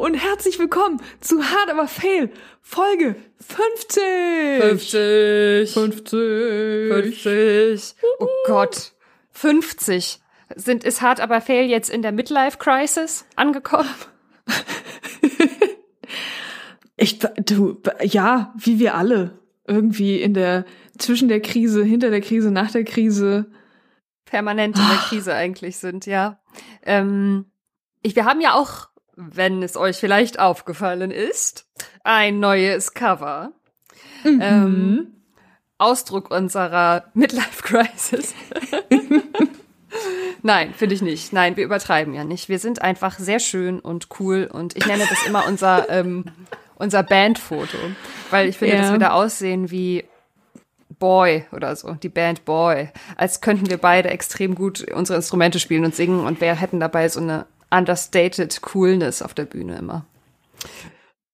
und herzlich willkommen zu Hard Aber Fail, Folge 50. 50. 50. 50. Oh Gott. 50. Sind, ist Hard Aber Fail jetzt in der Midlife Crisis angekommen? Ich, du, ja, wie wir alle. Irgendwie in der, zwischen der Krise, hinter der Krise, nach der Krise. Permanent in der Krise eigentlich sind, ja. Ähm, ich, wir haben ja auch, wenn es euch vielleicht aufgefallen ist, ein neues Cover. Mhm. Ähm, Ausdruck unserer Midlife Crisis. Nein, finde ich nicht. Nein, wir übertreiben ja nicht. Wir sind einfach sehr schön und cool und ich nenne das immer unser, ähm, unser Bandfoto, weil ich finde, Ja. dass wir da aussehen wie Boy oder so, die Band Boy, als könnten wir beide extrem gut unsere Instrumente spielen und singen und wir hätten dabei so eine understated Coolness auf der Bühne immer.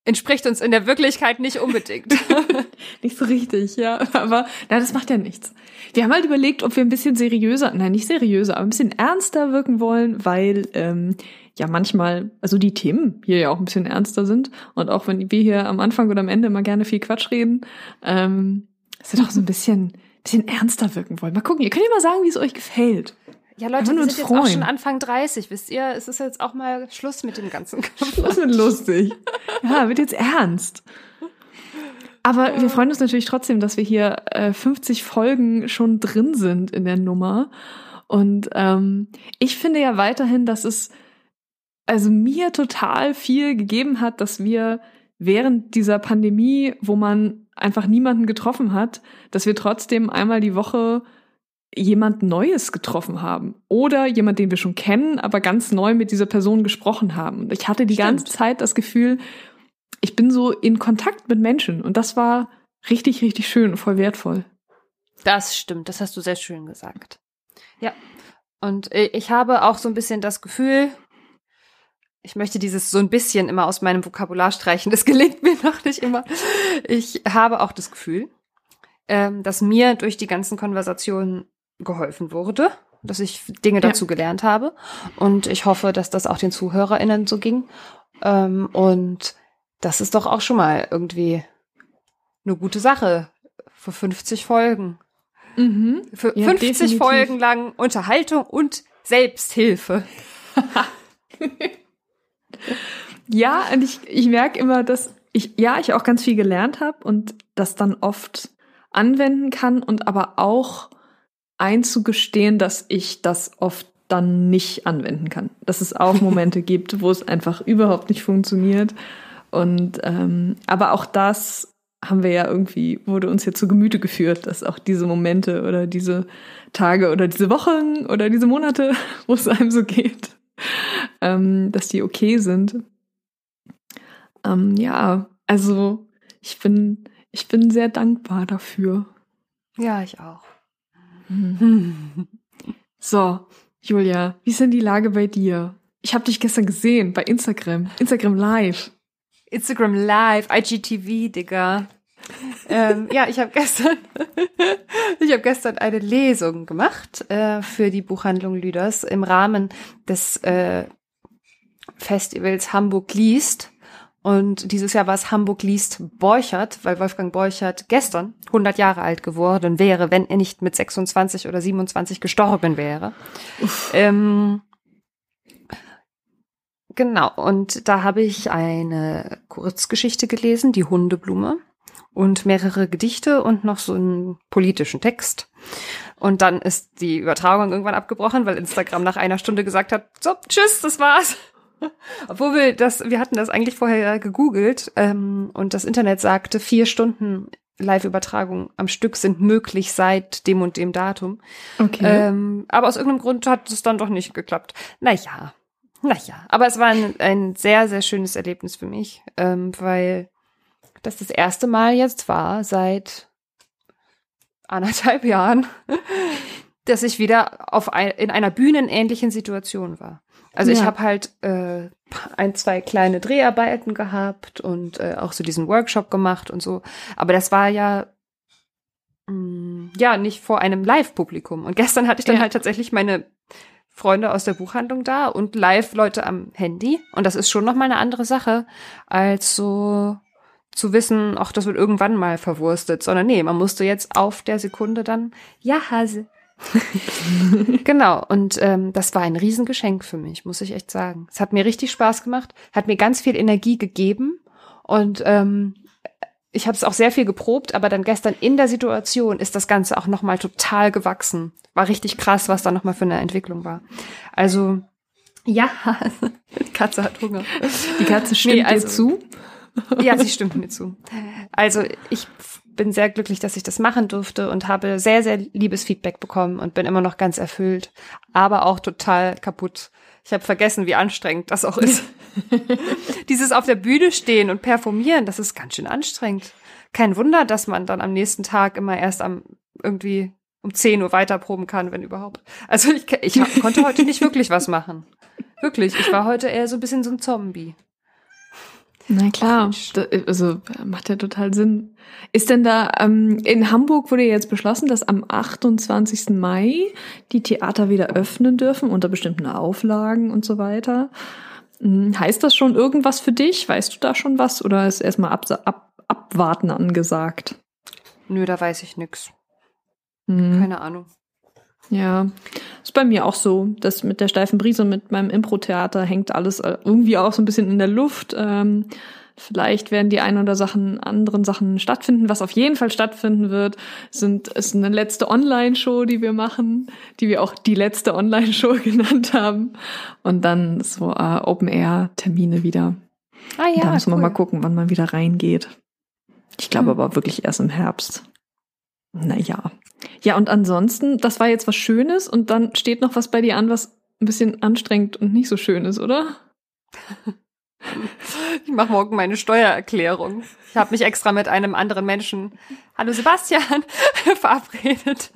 Entspricht uns in der Wirklichkeit nicht unbedingt. Nicht so richtig, ja. Aber na, das macht ja nichts. Wir haben halt überlegt, ob wir ein bisschen seriöser, nein, nicht seriöser, aber ein bisschen ernster wirken wollen, weil ähm, ja manchmal, also die Themen hier ja auch ein bisschen ernster sind. Und auch wenn wir hier am Anfang oder am Ende immer gerne viel Quatsch reden, ähm, dass wir doch so ein bisschen, bisschen ernster wirken wollen. Mal gucken, ihr könnt ja mal sagen, wie es euch gefällt. Ja, Leute, wir sind jetzt freuen. auch schon Anfang 30, wisst ihr? Es ist jetzt auch mal Schluss mit dem ganzen Das wird lustig. Ja, wird jetzt ernst. Aber wir freuen uns natürlich trotzdem, dass wir hier äh, 50 Folgen schon drin sind in der Nummer. Und ähm, ich finde ja weiterhin, dass es also mir total viel gegeben hat, dass wir während dieser Pandemie, wo man einfach niemanden getroffen hat, dass wir trotzdem einmal die Woche jemand Neues getroffen haben oder jemand, den wir schon kennen, aber ganz neu mit dieser Person gesprochen haben. Und ich hatte die Stimmt. ganze Zeit das Gefühl, ich bin so in Kontakt mit Menschen und das war richtig, richtig schön und voll wertvoll. Das stimmt, das hast du sehr schön gesagt. Ja. Und ich habe auch so ein bisschen das Gefühl, ich möchte dieses so ein bisschen immer aus meinem Vokabular streichen, das gelingt mir noch nicht immer. Ich habe auch das Gefühl, ähm, dass mir durch die ganzen Konversationen geholfen wurde, dass ich Dinge Ja. dazu gelernt habe. Und ich hoffe, dass das auch den ZuhörerInnen so ging. Ähm, und das ist doch auch schon mal irgendwie eine gute Sache für 50 Folgen. Mhm. Für Ja, 50 definitiv. Folgen lang Unterhaltung und Selbsthilfe. Ja, und ich, ich merke immer, dass ich, ja, ich auch ganz viel gelernt habe und das dann oft anwenden kann und aber auch einzugestehen, dass ich das oft dann nicht anwenden kann. Dass es auch Momente gibt, wo es einfach überhaupt nicht funktioniert. Und ähm, aber auch das haben wir ja irgendwie, wurde uns ja zu Gemüte geführt, dass auch diese Momente oder diese Tage oder diese Wochen oder diese Monate, wo es einem so geht, ähm, dass die okay sind. Ähm, ja, also ich bin, ich bin sehr dankbar dafür. Ja, ich auch. So, Julia, wie ist denn die Lage bei dir? Ich habe dich gestern gesehen bei Instagram, Instagram Live. Instagram Live, IGTV, Digga. ähm, ja, ich habe gestern, ich habe gestern eine Lesung gemacht äh, für die Buchhandlung Lüders im Rahmen des äh, Festivals Hamburg liest. Und dieses Jahr war es Hamburg liest Borchert, weil Wolfgang Borchert gestern 100 Jahre alt geworden wäre, wenn er nicht mit 26 oder 27 gestorben wäre. Ähm, genau, und da habe ich eine Kurzgeschichte gelesen, die Hundeblume, und mehrere Gedichte und noch so einen politischen Text. Und dann ist die Übertragung irgendwann abgebrochen, weil Instagram nach einer Stunde gesagt hat, so, tschüss, das war's. Obwohl wir das, wir hatten das eigentlich vorher gegoogelt ähm, und das Internet sagte, vier Stunden Live-Übertragung am Stück sind möglich seit dem und dem Datum. Okay. Ähm, aber aus irgendeinem Grund hat es dann doch nicht geklappt. Naja, naja. Aber es war ein, ein sehr, sehr schönes Erlebnis für mich, ähm, weil das das erste Mal jetzt war seit anderthalb Jahren, dass ich wieder auf ein, in einer bühnenähnlichen Situation war. Also ich Ja. habe halt äh, ein, zwei kleine Dreharbeiten gehabt und äh, auch so diesen Workshop gemacht und so. Aber das war ja mh, ja nicht vor einem Live-Publikum. Und gestern hatte ich dann Ja. halt tatsächlich meine Freunde aus der Buchhandlung da und live Leute am Handy. Und das ist schon nochmal eine andere Sache, als so zu wissen, ach, das wird irgendwann mal verwurstet, sondern nee, man musste jetzt auf der Sekunde dann, ja, Hase. genau, und ähm, das war ein Riesengeschenk für mich, muss ich echt sagen. Es hat mir richtig Spaß gemacht, hat mir ganz viel Energie gegeben und ähm, ich habe es auch sehr viel geprobt, aber dann gestern in der Situation ist das Ganze auch nochmal total gewachsen. War richtig krass, was da nochmal für eine Entwicklung war. Also, ja, die Katze hat Hunger. Die Katze stimmt nee, also, dir zu? Ja, sie stimmt mir zu. Also ich bin sehr glücklich, dass ich das machen durfte und habe sehr, sehr liebes Feedback bekommen und bin immer noch ganz erfüllt, aber auch total kaputt. Ich habe vergessen, wie anstrengend das auch ist. Dieses auf der Bühne stehen und performieren, das ist ganz schön anstrengend. Kein Wunder, dass man dann am nächsten Tag immer erst am irgendwie um 10 Uhr weiterproben kann, wenn überhaupt. Also ich, ich konnte heute nicht wirklich was machen. Wirklich, ich war heute eher so ein bisschen so ein Zombie. Na klar, also macht ja total Sinn. Ist denn da, ähm, in Hamburg wurde jetzt beschlossen, dass am 28. Mai die Theater wieder öffnen dürfen unter bestimmten Auflagen und so weiter. Hm, heißt das schon irgendwas für dich? Weißt du da schon was oder ist erstmal ab, ab, abwarten angesagt? Nö, da weiß ich nix. Hm. Keine Ahnung. Ja, ist bei mir auch so. Das mit der steifen Brise und mit meinem Impro-Theater hängt alles äh, irgendwie auch so ein bisschen in der Luft. Ähm, vielleicht werden die ein oder Sachen, anderen Sachen stattfinden. Was auf jeden Fall stattfinden wird, sind, ist eine letzte Online-Show, die wir machen, die wir auch die letzte Online-Show genannt haben. Und dann so äh, Open-Air-Termine wieder. Ah ja. Da müssen cool. wir mal gucken, wann man wieder reingeht. Ich glaube hm. aber wirklich erst im Herbst. Naja. Ja, und ansonsten, das war jetzt was Schönes und dann steht noch was bei dir an, was ein bisschen anstrengend und nicht so schön ist, oder? Ich mache morgen meine Steuererklärung. Ich habe mich extra mit einem anderen Menschen, hallo Sebastian, verabredet,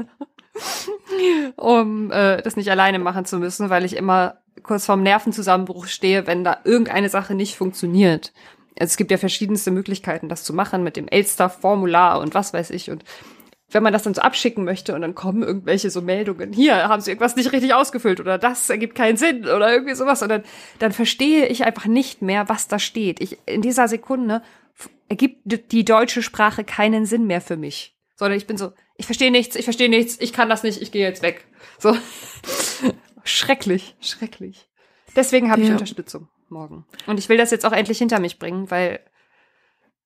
um äh, das nicht alleine machen zu müssen, weil ich immer kurz vorm Nervenzusammenbruch stehe, wenn da irgendeine Sache nicht funktioniert. Also es gibt ja verschiedenste Möglichkeiten, das zu machen mit dem Elster-Formular und was weiß ich. Und wenn man das dann so abschicken möchte und dann kommen irgendwelche so Meldungen, hier haben sie irgendwas nicht richtig ausgefüllt oder das ergibt keinen Sinn oder irgendwie sowas und dann, dann verstehe ich einfach nicht mehr, was da steht. Ich, in dieser Sekunde ergibt die deutsche Sprache keinen Sinn mehr für mich, sondern ich bin so, ich verstehe nichts, ich verstehe nichts, ich kann das nicht, ich gehe jetzt weg. So schrecklich, schrecklich. Deswegen habe ja. ich Unterstützung morgen und ich will das jetzt auch endlich hinter mich bringen, weil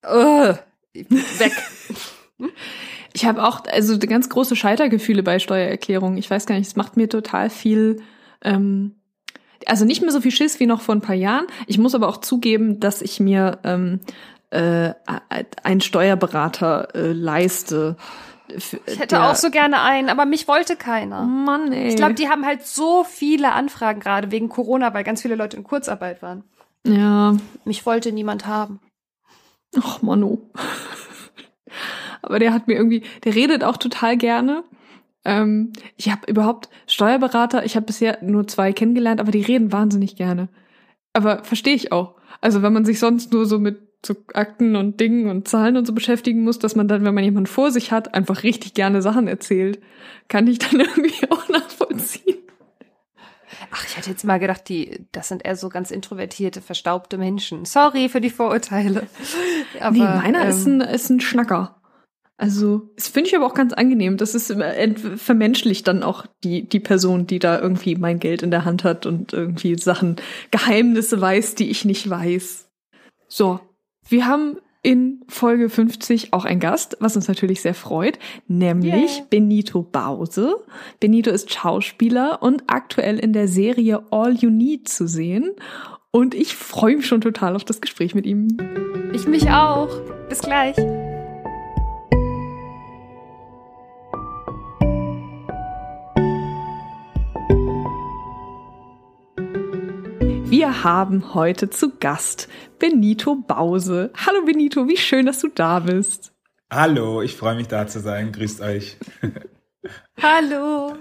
uh, weg. Ich habe auch also ganz große Scheitergefühle bei Steuererklärungen. Ich weiß gar nicht, es macht mir total viel, ähm, also nicht mehr so viel Schiss wie noch vor ein paar Jahren. Ich muss aber auch zugeben, dass ich mir ähm, äh, einen Steuerberater äh, leiste. Ich hätte auch so gerne einen, aber mich wollte keiner. Mann, ey. Ich glaube, die haben halt so viele Anfragen gerade wegen Corona, weil ganz viele Leute in Kurzarbeit waren. Ja. Mich wollte niemand haben. Ach, Manu aber der hat mir irgendwie, der redet auch total gerne. Ähm, ich habe überhaupt Steuerberater, ich habe bisher nur zwei kennengelernt, aber die reden wahnsinnig gerne. Aber verstehe ich auch. Also wenn man sich sonst nur so mit so Akten und Dingen und Zahlen und so beschäftigen muss, dass man dann, wenn man jemanden vor sich hat, einfach richtig gerne Sachen erzählt, kann ich dann irgendwie auch nachvollziehen. Ach, ich hatte jetzt mal gedacht, die, das sind eher so ganz introvertierte, verstaubte Menschen. Sorry für die Vorurteile. Aber, nee, meiner ähm, ist, ein, ist ein Schnacker. Also, das finde ich aber auch ganz angenehm. Das ist vermenschlicht dann auch die, die Person, die da irgendwie mein Geld in der Hand hat und irgendwie Sachen, Geheimnisse weiß, die ich nicht weiß. So. Wir haben in Folge 50 auch einen Gast, was uns natürlich sehr freut, nämlich yeah. Benito Bause. Benito ist Schauspieler und aktuell in der Serie All You Need zu sehen. Und ich freue mich schon total auf das Gespräch mit ihm. Ich mich auch. Bis gleich. Wir haben heute zu Gast Benito Bause. Hallo Benito, wie schön, dass du da bist. Hallo, ich freue mich da zu sein. Grüßt euch. Hallo.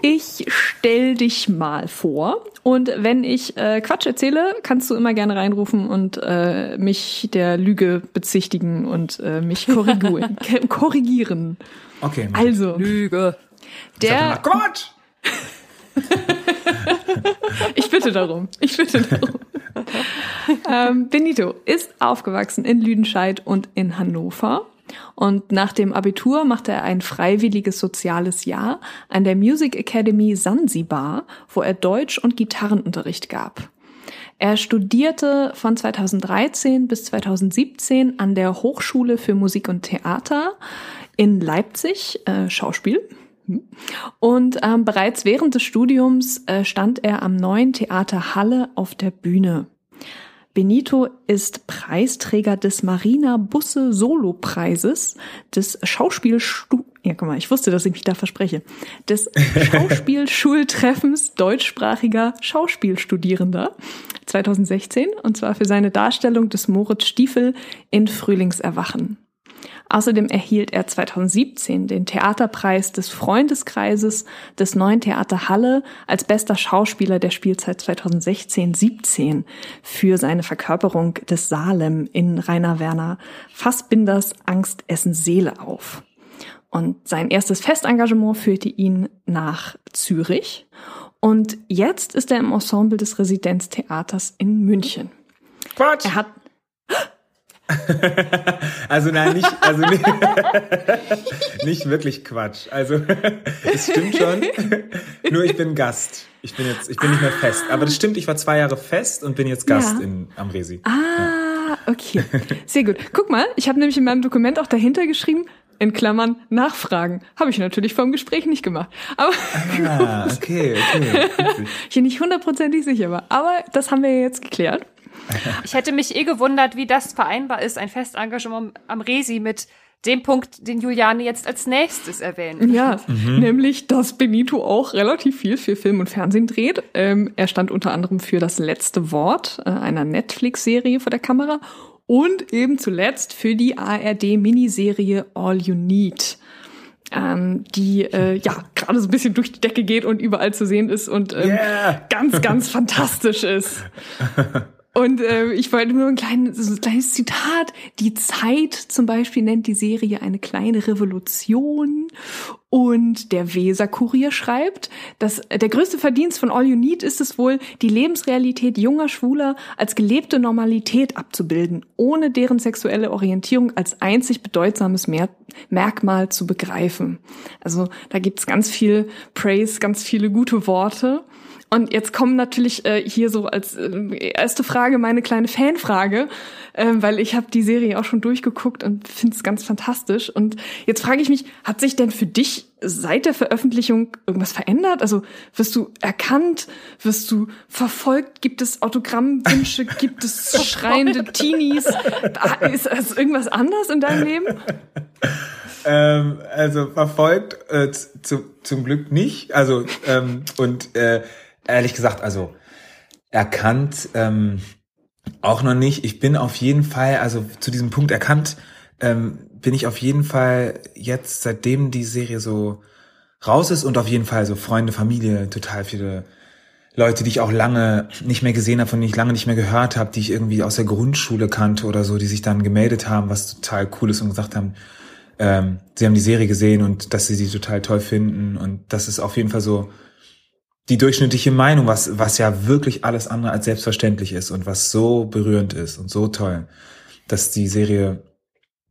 Ich stell dich mal vor und wenn ich äh, Quatsch erzähle, kannst du immer gerne reinrufen und äh, mich der Lüge bezichtigen und äh, mich korrigieren. korrigieren. Okay. Also Lüge. Der Quatsch. ich bitte darum. Ich bitte darum. ähm, Benito ist aufgewachsen in Lüdenscheid und in Hannover. Und nach dem Abitur machte er ein freiwilliges soziales Jahr an der Music Academy Sansibar, wo er Deutsch- und Gitarrenunterricht gab. Er studierte von 2013 bis 2017 an der Hochschule für Musik und Theater in Leipzig, äh, Schauspiel. Und ähm, bereits während des Studiums äh, stand er am neuen Theater Halle auf der Bühne. Benito ist Preisträger des Marina Busse Solo Preises, des Schauspielstu ja, guck mal, ich wusste, dass ich mich da verspreche, des Schauspielschultreffens deutschsprachiger Schauspielstudierender 2016 und zwar für seine Darstellung des Moritz Stiefel in Frühlingserwachen. Außerdem erhielt er 2017 den Theaterpreis des Freundeskreises des Neuen Theater Halle als bester Schauspieler der Spielzeit 2016-17 für seine Verkörperung des Salem in Rainer Werner Fassbinders Angst, Essen, Seele auf. Und sein erstes Festengagement führte ihn nach Zürich. Und jetzt ist er im Ensemble des Residenztheaters in München. Quatsch! Er hat also nein, nicht, also nicht, nicht wirklich Quatsch. Also es stimmt schon. Nur ich bin Gast. Ich bin jetzt, ich bin nicht mehr fest. Aber das stimmt, ich war zwei Jahre fest und bin jetzt Gast Ja. in, am Resi. Ah, okay. Sehr gut. Guck mal, ich habe nämlich in meinem Dokument auch dahinter geschrieben, in Klammern Nachfragen. Habe ich natürlich vom Gespräch nicht gemacht. Aber Ah, okay, okay. Witzig. ich bin nicht hundertprozentig sicher war. Aber das haben wir ja jetzt geklärt. Ich hätte mich eh gewundert, wie das vereinbar ist, ein Festengagement am Resi mit dem Punkt, den Juliane jetzt als nächstes erwähnt. Ja, nämlich, dass Benito auch relativ viel für Film und Fernsehen dreht. Ähm, er stand unter anderem für das letzte Wort äh, einer Netflix-Serie vor der Kamera und eben zuletzt für die ARD-Miniserie All You Need. Ähm, die äh, ja gerade so ein bisschen durch die Decke geht und überall zu sehen ist und ähm, Yeah. ganz, ganz fantastisch ist. Und äh, ich wollte nur ein kleines, so ein kleines Zitat. Die Zeit zum Beispiel nennt die Serie eine kleine Revolution. Und der Weser-Kurier schreibt, dass äh, der größte Verdienst von All You Need ist es wohl, die Lebensrealität junger Schwuler als gelebte Normalität abzubilden, ohne deren sexuelle Orientierung als einzig bedeutsames Mer Merkmal zu begreifen. Also da gibt's ganz viel Praise, ganz viele gute Worte. Und jetzt kommen natürlich äh, hier so als äh, erste Frage meine kleine Fanfrage, äh, weil ich habe die Serie auch schon durchgeguckt und finde es ganz fantastisch. Und jetzt frage ich mich, hat sich denn für dich seit der Veröffentlichung irgendwas verändert? Also wirst du erkannt? Wirst du verfolgt? Gibt es Autogrammwünsche? Gibt es schreiende Teenies? Ah, Ist, ist irgendwas anders in deinem Leben? ähm, also verfolgt äh, zu, zum Glück nicht. Also ähm, und äh, ehrlich gesagt, also erkannt ähm, auch noch nicht. Ich bin auf jeden Fall, also zu diesem Punkt erkannt, ähm, bin ich auf jeden Fall jetzt, seitdem die Serie so raus ist und auf jeden Fall so Freunde, Familie, total viele Leute, die ich auch lange nicht mehr gesehen habe, von denen ich lange nicht mehr gehört habe, die ich irgendwie aus der Grundschule kannte oder so, die sich dann gemeldet haben, was total cool ist und gesagt haben, ähm, sie haben die Serie gesehen und dass sie sie total toll finden und das ist auf jeden Fall so die durchschnittliche Meinung, was, was ja wirklich alles andere als selbstverständlich ist und was so berührend ist und so toll, dass die Serie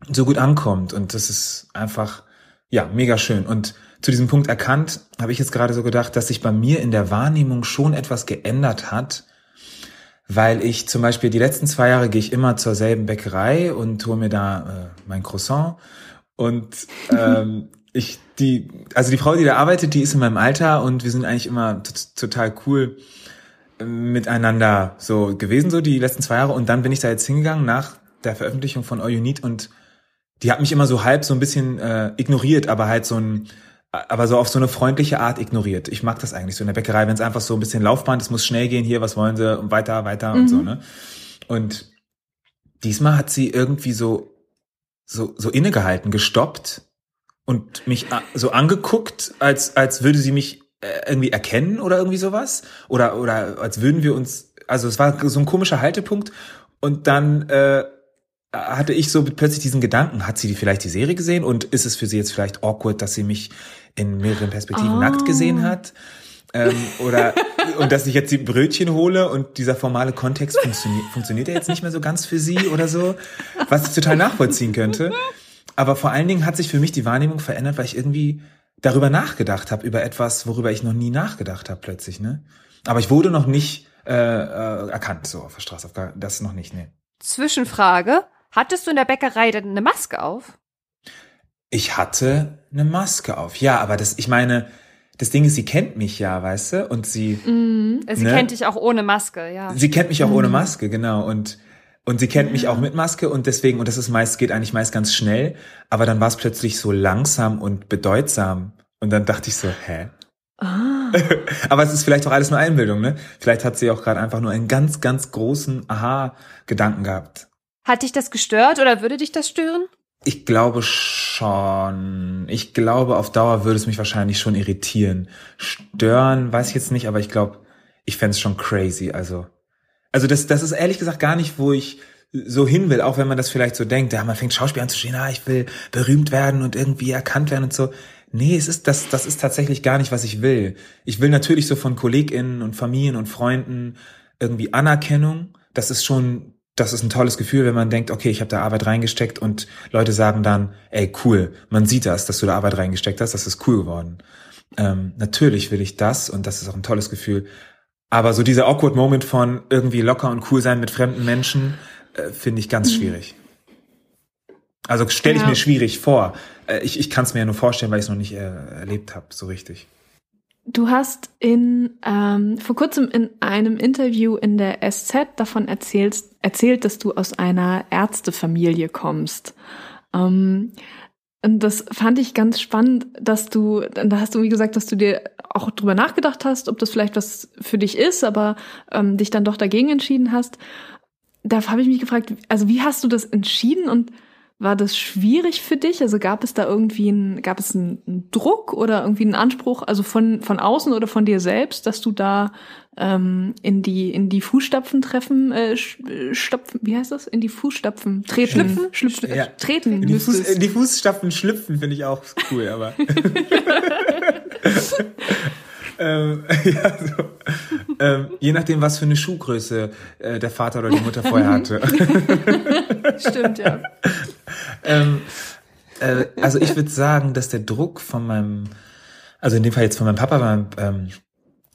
so gut ankommt und das ist einfach, ja, mega schön. Und zu diesem Punkt erkannt, habe ich jetzt gerade so gedacht, dass sich bei mir in der Wahrnehmung schon etwas geändert hat, weil ich zum Beispiel die letzten zwei Jahre gehe ich immer zur selben Bäckerei und hole mir da äh, mein Croissant und ähm, ich die also die Frau, die da arbeitet, die ist in meinem Alter und wir sind eigentlich immer total cool äh, miteinander so gewesen so die letzten zwei Jahre und dann bin ich da jetzt hingegangen nach der Veröffentlichung von All You Need und die hat mich immer so halb so ein bisschen äh, ignoriert, aber halt so ein aber so auf so eine freundliche Art ignoriert. Ich mag das eigentlich so in der Bäckerei, wenn es einfach so ein bisschen Laufband, es muss schnell gehen, hier, was wollen sie, und weiter, weiter und so, ne? Und diesmal hat sie irgendwie so, so, so innegehalten, gestoppt und mich a- so angeguckt, als, als würde sie mich äh, irgendwie erkennen oder irgendwie sowas. Oder, oder als würden wir uns, also es war so ein komischer Haltepunkt und dann, äh, hatte ich so plötzlich diesen Gedanken, hat sie die vielleicht die Serie gesehen und ist es für sie jetzt vielleicht awkward, dass sie mich in mehreren Perspektiven Oh. nackt gesehen hat? Ähm, oder und dass ich jetzt die Brötchen hole und dieser formale Kontext funktioniert, funktioniert ja jetzt nicht mehr so ganz für sie oder so, was ich total nachvollziehen könnte. Aber vor allen Dingen hat sich für mich die Wahrnehmung verändert, weil ich irgendwie darüber nachgedacht habe, über etwas, worüber ich noch nie nachgedacht habe plötzlich. Ne? Aber ich wurde noch nicht äh, äh, erkannt, so auf der Straße. Das noch nicht, ne. Zwischenfrage. Hattest du in der Bäckerei denn eine Maske auf? Ich hatte eine Maske auf. Ja, aber das, ich meine, das Ding ist, sie kennt mich ja, weißt du? Und sie. Mhm. Sie Ne? kennt dich auch ohne Maske, ja. Sie kennt mich auch ohne Maske, genau. Und, und sie kennt mich auch mit Maske und deswegen, und das ist meist, geht eigentlich meist ganz schnell, aber dann war es plötzlich so langsam und bedeutsam. Und dann dachte ich so, hä? Ah. Aber es ist vielleicht auch alles nur Einbildung, ne? Vielleicht hat sie auch gerade einfach nur einen ganz, ganz großen Aha-Gedanken gehabt. Hat dich das gestört oder würde dich das stören? Ich glaube schon. Ich glaube, auf Dauer würde es mich wahrscheinlich schon irritieren. Stören, weiß ich jetzt nicht, aber ich glaube, ich fände es schon crazy. Also, also das, das ist ehrlich gesagt gar nicht, wo ich so hin will, auch wenn man das vielleicht so denkt, ja, man fängt Schauspiel an zu stehen, ah, ich will berühmt werden und irgendwie erkannt werden und so. Nee, es ist, das, das ist tatsächlich gar nicht, was ich will. Ich will natürlich so von KollegInnen und Familien und Freunden irgendwie Anerkennung. Das ist schon, das ist ein tolles Gefühl, wenn man denkt, okay, ich habe da Arbeit reingesteckt und Leute sagen dann, ey, cool, man sieht das, dass du da Arbeit reingesteckt hast, das ist cool geworden. Ähm, natürlich will ich das und das ist auch ein tolles Gefühl. Aber so dieser awkward Moment von irgendwie locker und cool sein mit fremden Menschen, äh, finde ich ganz schwierig. Also stelle ich Ja. mir schwierig vor. Äh, ich ich kann es mir ja nur vorstellen, weil ich es noch nicht äh, erlebt habe, so richtig. Du hast in ähm, vor kurzem in einem Interview in der SZ davon erzählt, erzählt, dass du aus einer Ärztefamilie kommst. Ähm, und das fand ich ganz spannend, dass du, da hast du wie gesagt, dass du dir auch drüber nachgedacht hast, ob das vielleicht was für dich ist, aber ähm, dich dann doch dagegen entschieden hast. Da habe ich mich gefragt, also wie hast du das entschieden und war das schwierig für dich? Also gab es da irgendwie einen, gab es einen, Druck oder irgendwie einen Anspruch, also von, von außen oder von dir selbst, dass du da ähm, in die in die Fußstapfen treffen, äh, äh, stopfen, wie heißt das? In die Fußstapfen treten, Schlüpfen? schlüpfen, Ja. treten In die, Fuß, in die Fußstapfen schlüpfen finde ich auch cool, aber. ähm, ja, so. ähm, je nachdem, was für eine Schuhgröße äh, der Vater oder die Mutter vorher hatte. Stimmt, ja. ähm, äh, also ich würde sagen, dass der Druck von meinem, also in dem Fall jetzt von meinem Papa, weil, ähm,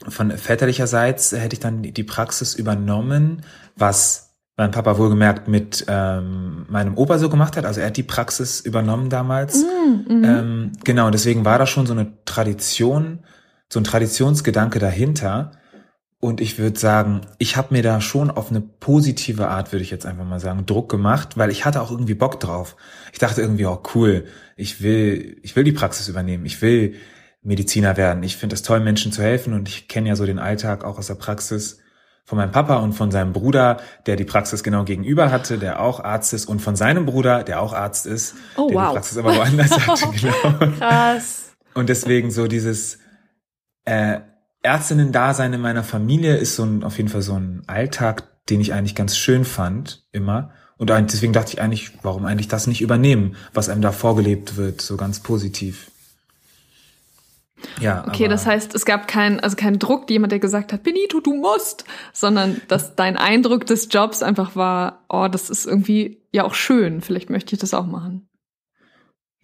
von väterlicherseits hätte ich dann die Praxis übernommen, was mein Papa wohlgemerkt mit ähm, meinem Opa so gemacht hat. Also er hat die Praxis übernommen damals. Mhm. Ähm, genau, deswegen war da schon so eine Tradition, so ein Traditionsgedanke dahinter. Und ich würde sagen, ich habe mir da schon auf eine positive Art, würde ich jetzt einfach mal sagen, Druck gemacht, weil ich hatte auch irgendwie Bock drauf. Ich dachte irgendwie, oh cool, ich will, ich will die Praxis übernehmen, ich will Mediziner werden. Ich finde es toll, Menschen zu helfen und ich kenne ja so den Alltag auch aus der Praxis von meinem Papa und von seinem Bruder, der die Praxis genau gegenüber hatte, der auch Arzt ist und von seinem Bruder, der auch Arzt ist, Oh, der wow. die Praxis aber woanders hatte, genau. Krass. Und deswegen so dieses äh, Ärztinnen-Dasein in meiner Familie ist so ein, auf jeden Fall so ein Alltag, den ich eigentlich ganz schön fand, immer. Und deswegen dachte ich eigentlich, warum eigentlich das nicht übernehmen, was einem da vorgelebt wird, so ganz positiv. Ja, Okay, das heißt, es gab keinen, also keinen Druck, jemand, der gesagt hat, Benito, du musst, sondern dass dein Eindruck des Jobs einfach war, oh, das ist irgendwie ja auch schön, vielleicht möchte ich das auch machen.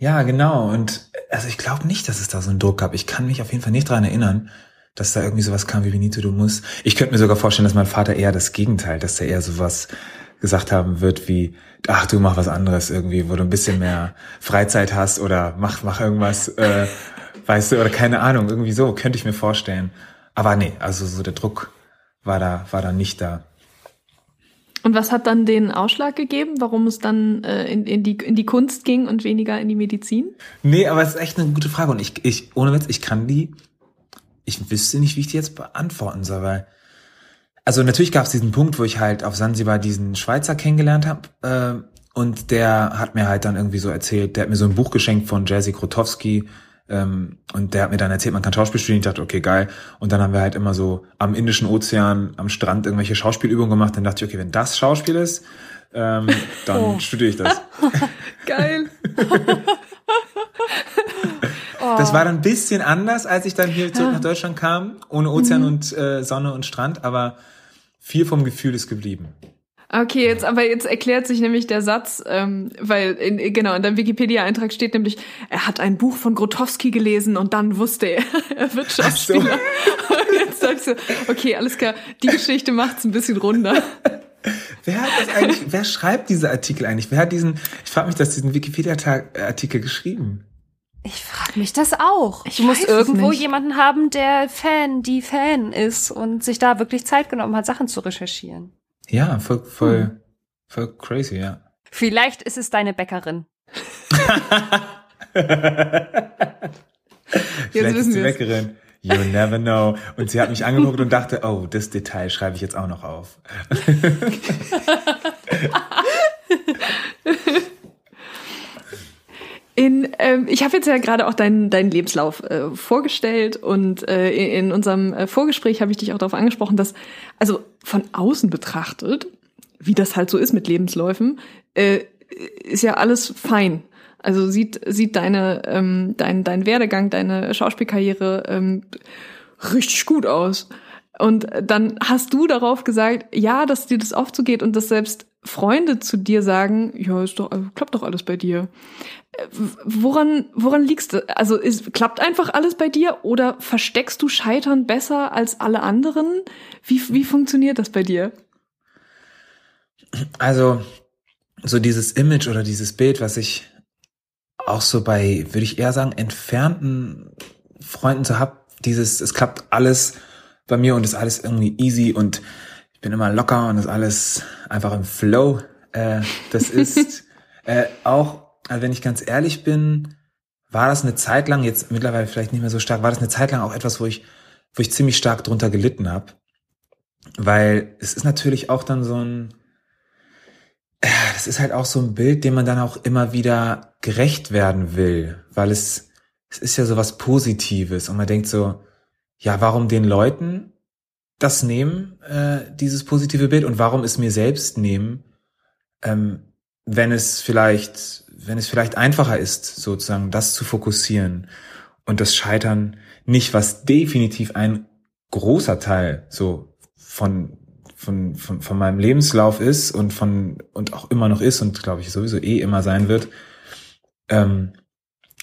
Ja, genau. Und also ich glaube nicht, dass es da so einen Druck gab. Ich kann mich auf jeden Fall nicht dran erinnern, dass da irgendwie sowas kam wie Benito, du musst. Ich könnte mir sogar vorstellen, dass mein Vater eher das Gegenteil, dass er eher sowas gesagt haben wird wie, ach du mach was anderes irgendwie, wo du ein bisschen mehr Freizeit hast oder mach, mach irgendwas, äh, weißt du, oder keine Ahnung, irgendwie so, könnte ich mir vorstellen. Aber nee, also so der Druck war da, war da nicht da. Und was hat dann den Ausschlag gegeben, warum es dann äh, in, in, die, in die Kunst ging und weniger in die Medizin? Nee, aber es ist echt eine gute Frage und ich, ich, ohne Witz, ich kann die, ich wüsste nicht, wie ich die jetzt beantworten soll, weil, also natürlich gab es diesen Punkt, wo ich halt auf Sansibar diesen Schweizer kennengelernt habe äh, und der hat mir halt dann irgendwie so erzählt, der hat mir so ein Buch geschenkt von Jerzy Krotowski ähm, und der hat mir dann erzählt, man kann Schauspiel studieren. Ich dachte, okay, geil. Und dann haben wir halt immer so am Indischen Ozean, am Strand irgendwelche Schauspielübungen gemacht. Dann dachte ich, okay, wenn das Schauspiel ist, ähm, dann Oh. studiere ich das. Geil. Das war dann ein bisschen anders, als ich dann hier zurück nach Deutschland kam, ohne Ozean mhm. und äh, Sonne und Strand, aber viel vom Gefühl ist geblieben. Okay, jetzt aber jetzt erklärt sich nämlich der Satz, ähm, weil in, genau in deinem Wikipedia-Eintrag steht nämlich, er hat ein Buch von Grotowski gelesen und dann wusste er, er wird Schauspieler. So. Und jetzt sagst du, okay, alles klar, die Geschichte macht's ein bisschen runder. Wer hat das eigentlich, wer schreibt diese Artikel eigentlich? Wer hat diesen, ich frage mich, dass diesen Wikipedia-Artikel geschrieben? Ich frage mich das auch. Ich du musst irgendwo jemanden haben, der Fan, die Fan ist und sich da wirklich Zeit genommen hat, Sachen zu recherchieren. Ja, voll, voll, hm. voll crazy, ja. Vielleicht ist es deine Bäckerin. Vielleicht ist die Bäckerin. You never know. Und sie hat mich angeguckt und dachte, oh, das Detail schreibe ich jetzt auch noch auf. In, ähm, ich habe jetzt ja gerade auch deinen deinen Lebenslauf äh, vorgestellt und äh, in unserem äh, Vorgespräch habe ich dich auch darauf angesprochen, dass also von außen betrachtet, wie das halt so ist mit Lebensläufen, äh, ist ja alles fein. Also sieht sieht deine ähm, dein dein Werdegang, deine Schauspielkarriere ähm, richtig gut aus. Und dann hast du darauf gesagt, ja, dass dir das oft so geht und dass selbst Freunde zu dir sagen, ja, ist doch, klappt doch alles bei dir. Woran, woran liegst du? Also ist, klappt einfach alles bei dir oder versteckst du Scheitern besser als alle anderen? Wie, wie funktioniert das bei dir? Also, so dieses Image oder dieses Bild, was ich auch so bei, würde ich eher sagen, entfernten Freunden so hab, dieses, es klappt alles bei mir und ist alles irgendwie easy und ich bin immer locker und ist alles einfach im Flow. Äh, das ist äh, auch also wenn ich ganz ehrlich bin, war das eine Zeit lang, jetzt mittlerweile vielleicht nicht mehr so stark, war das eine Zeit lang auch etwas, wo ich, wo ich ziemlich stark drunter gelitten habe. Weil es ist natürlich auch dann so ein, das ist halt auch so ein Bild, dem man dann auch immer wieder gerecht werden will, weil es, es ist ja so was Positives und man denkt so, ja, warum den Leuten das nehmen, äh, dieses positive Bild? Und warum es mir selbst nehmen, ähm, wenn es vielleicht wenn es vielleicht einfacher ist, sozusagen das zu fokussieren und das Scheitern nicht, was definitiv ein großer Teil so von von, von, von meinem Lebenslauf ist und von und auch immer noch ist und glaube ich sowieso eh immer sein wird, ähm,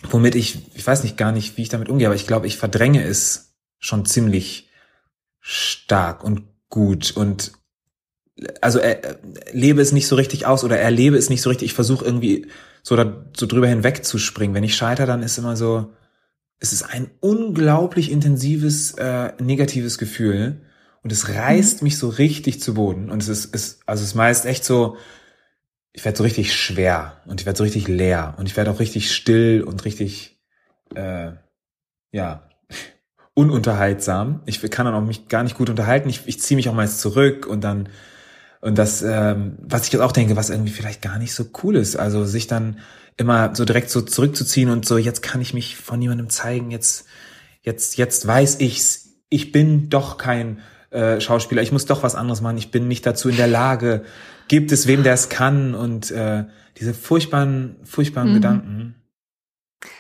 womit ich, ich weiß nicht gar nicht, wie ich damit umgehe, aber ich glaube, ich verdränge es schon ziemlich stark und gut und also er, lebe es nicht so richtig aus oder erlebe es nicht so richtig. Ich versuche irgendwie so, da, so drüber hinweg zu springen. Wenn ich scheitere, dann ist immer so, es ist ein unglaublich intensives, äh, negatives Gefühl und es reißt mhm. mich so richtig zu Boden und es ist, ist also es ist meist echt so, ich werde so richtig schwer und ich werde so richtig leer und ich werde auch richtig still und richtig, äh, ja, ununterhaltsam. Ich kann dann auch mich gar nicht gut unterhalten. Ich, ich ziehe mich auch meist zurück und dann und das, ähm, was ich jetzt auch denke, was irgendwie vielleicht gar nicht so cool ist. Also sich dann immer so direkt so zurückzuziehen und so, jetzt kann ich mich von niemandem zeigen, jetzt, jetzt, jetzt weiß ich's, ich bin doch kein äh, Schauspieler, ich muss doch was anderes machen, ich bin nicht dazu in der Lage. Gibt es wem, der es kann? Und äh, diese furchtbaren, furchtbaren mhm. Gedanken.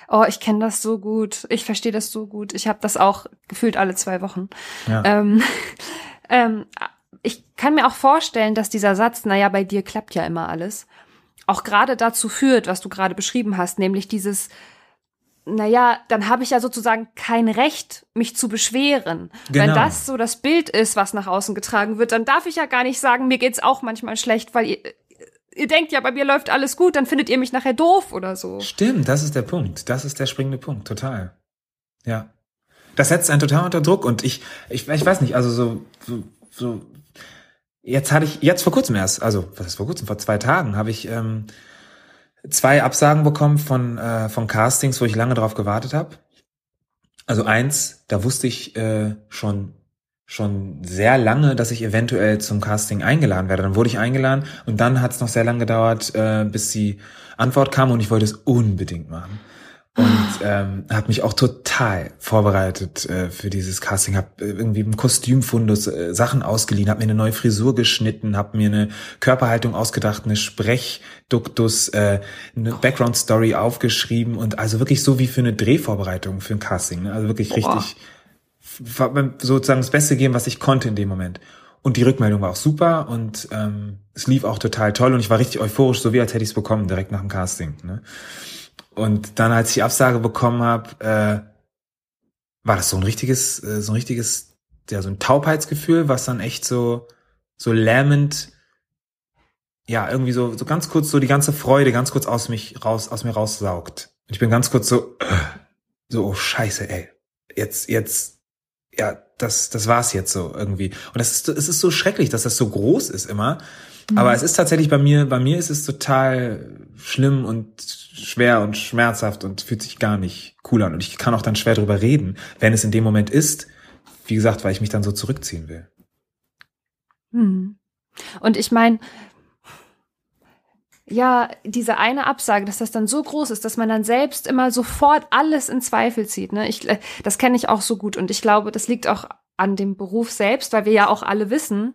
Oh, ich kenne das so gut. Ich verstehe das so gut. Ich habe das auch gefühlt alle zwei Wochen. Ja. Ähm, ähm, ich kann mir auch vorstellen, dass dieser Satz, naja, bei dir klappt ja immer alles, auch gerade dazu führt, was du gerade beschrieben hast, nämlich dieses, naja, dann habe ich ja sozusagen kein Recht, mich zu beschweren. Genau. Wenn das so das Bild ist, was nach außen getragen wird, dann darf ich ja gar nicht sagen, mir geht's auch manchmal schlecht, weil ihr, denkt ja, bei mir läuft alles gut, dann findet ihr mich nachher doof oder so. Stimmt, das ist der Punkt. Das ist der springende Punkt, total. Ja. Das setzt einen total unter Druck und ich, ich, ich weiß nicht, also so, so, so Jetzt hatte ich, jetzt vor kurzem erst, also was ist vor kurzem, vor zwei Tagen, habe ich ähm, zwei Absagen bekommen von, äh, von Castings, wo ich lange drauf gewartet habe. Also eins, da wusste ich äh, schon schon sehr lange, dass ich eventuell zum Casting eingeladen werde. Dann wurde ich eingeladen und dann hat es noch sehr lange gedauert, äh, bis die Antwort kam und ich wollte es unbedingt machen. und ähm, habe mich auch total vorbereitet äh, für dieses Casting. Habe äh, irgendwie im Kostümfundus äh, Sachen ausgeliehen, habe mir eine neue Frisur geschnitten, habe mir eine Körperhaltung ausgedacht, eine Sprechduktus, äh, eine Background Story aufgeschrieben und also wirklich so wie für eine Drehvorbereitung für ein Casting. Ne? Also wirklich Boah. richtig sozusagen das Beste geben, was ich konnte in dem Moment. Und die Rückmeldung war auch super und ähm, es lief auch total toll und ich war richtig euphorisch, so wie als hätte ich es bekommen, direkt nach dem Casting. Ne? Und dann, als ich die Absage bekommen habe, äh, war das so ein richtiges, äh, so ein richtiges, ja, so ein Taubheitsgefühl, was dann echt so, so lähmend, ja, irgendwie so, so ganz kurz so die ganze Freude ganz kurz aus mich raus, aus mir raussaugt. Und ich bin ganz kurz so, so, oh Scheiße, ey. Jetzt, jetzt, ja, das, das war's jetzt so irgendwie. Und das ist, es ist so schrecklich, dass das so groß ist immer. Aber es ist tatsächlich bei mir, bei mir ist es total schlimm und schwer und schmerzhaft und fühlt sich gar nicht cool an. Und ich kann auch dann schwer drüber reden, wenn es in dem Moment ist. Wie gesagt, weil ich mich dann so zurückziehen will. Hm. Und ich meine, ja, diese eine Absage, dass das dann so groß ist, dass man dann selbst immer sofort alles in Zweifel zieht. Ne? Ich, äh, das kenne ich auch so gut. Und ich glaube, das liegt auch an dem Beruf selbst, weil wir ja auch alle wissen,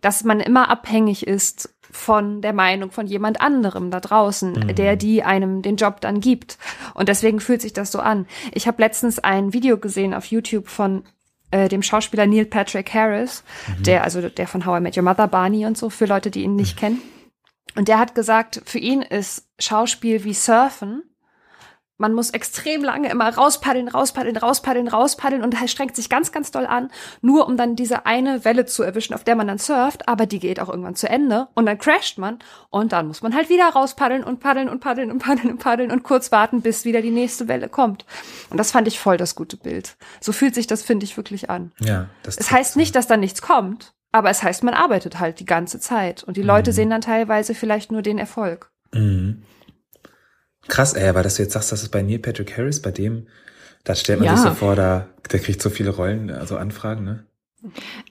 dass man immer abhängig ist von der Meinung von jemand anderem da draußen, mhm. der die einem den Job dann gibt. Und deswegen fühlt sich das so an. Ich habe letztens ein Video gesehen auf YouTube von äh, dem Schauspieler Neil Patrick Harris, mhm. der also der von How I Met Your Mother Barney und so für Leute, die ihn nicht mhm. kennen. Und der hat gesagt, für ihn ist Schauspiel wie Surfen. Man muss extrem lange immer rauspaddeln, rauspaddeln, rauspaddeln, rauspaddeln und er strengt sich ganz, ganz doll an, nur um dann diese eine Welle zu erwischen, auf der man dann surft, aber die geht auch irgendwann zu Ende und dann crasht man und dann muss man halt wieder rauspaddeln und paddeln und paddeln und paddeln und paddeln und kurz warten, bis wieder die nächste Welle kommt. Und das fand ich voll das gute Bild. So fühlt sich das, finde ich, wirklich an. Ja, das es heißt nicht, dass da nichts kommt, aber es heißt, man arbeitet halt die ganze Zeit. Und die Leute mhm. sehen dann teilweise vielleicht nur den Erfolg. Mhm. Krass, ey, aber dass du jetzt sagst, dass es bei Neil Patrick Harris, bei dem, da stellt man Ja. sich so vor, da, der kriegt so viele Rollen, also Anfragen, ne?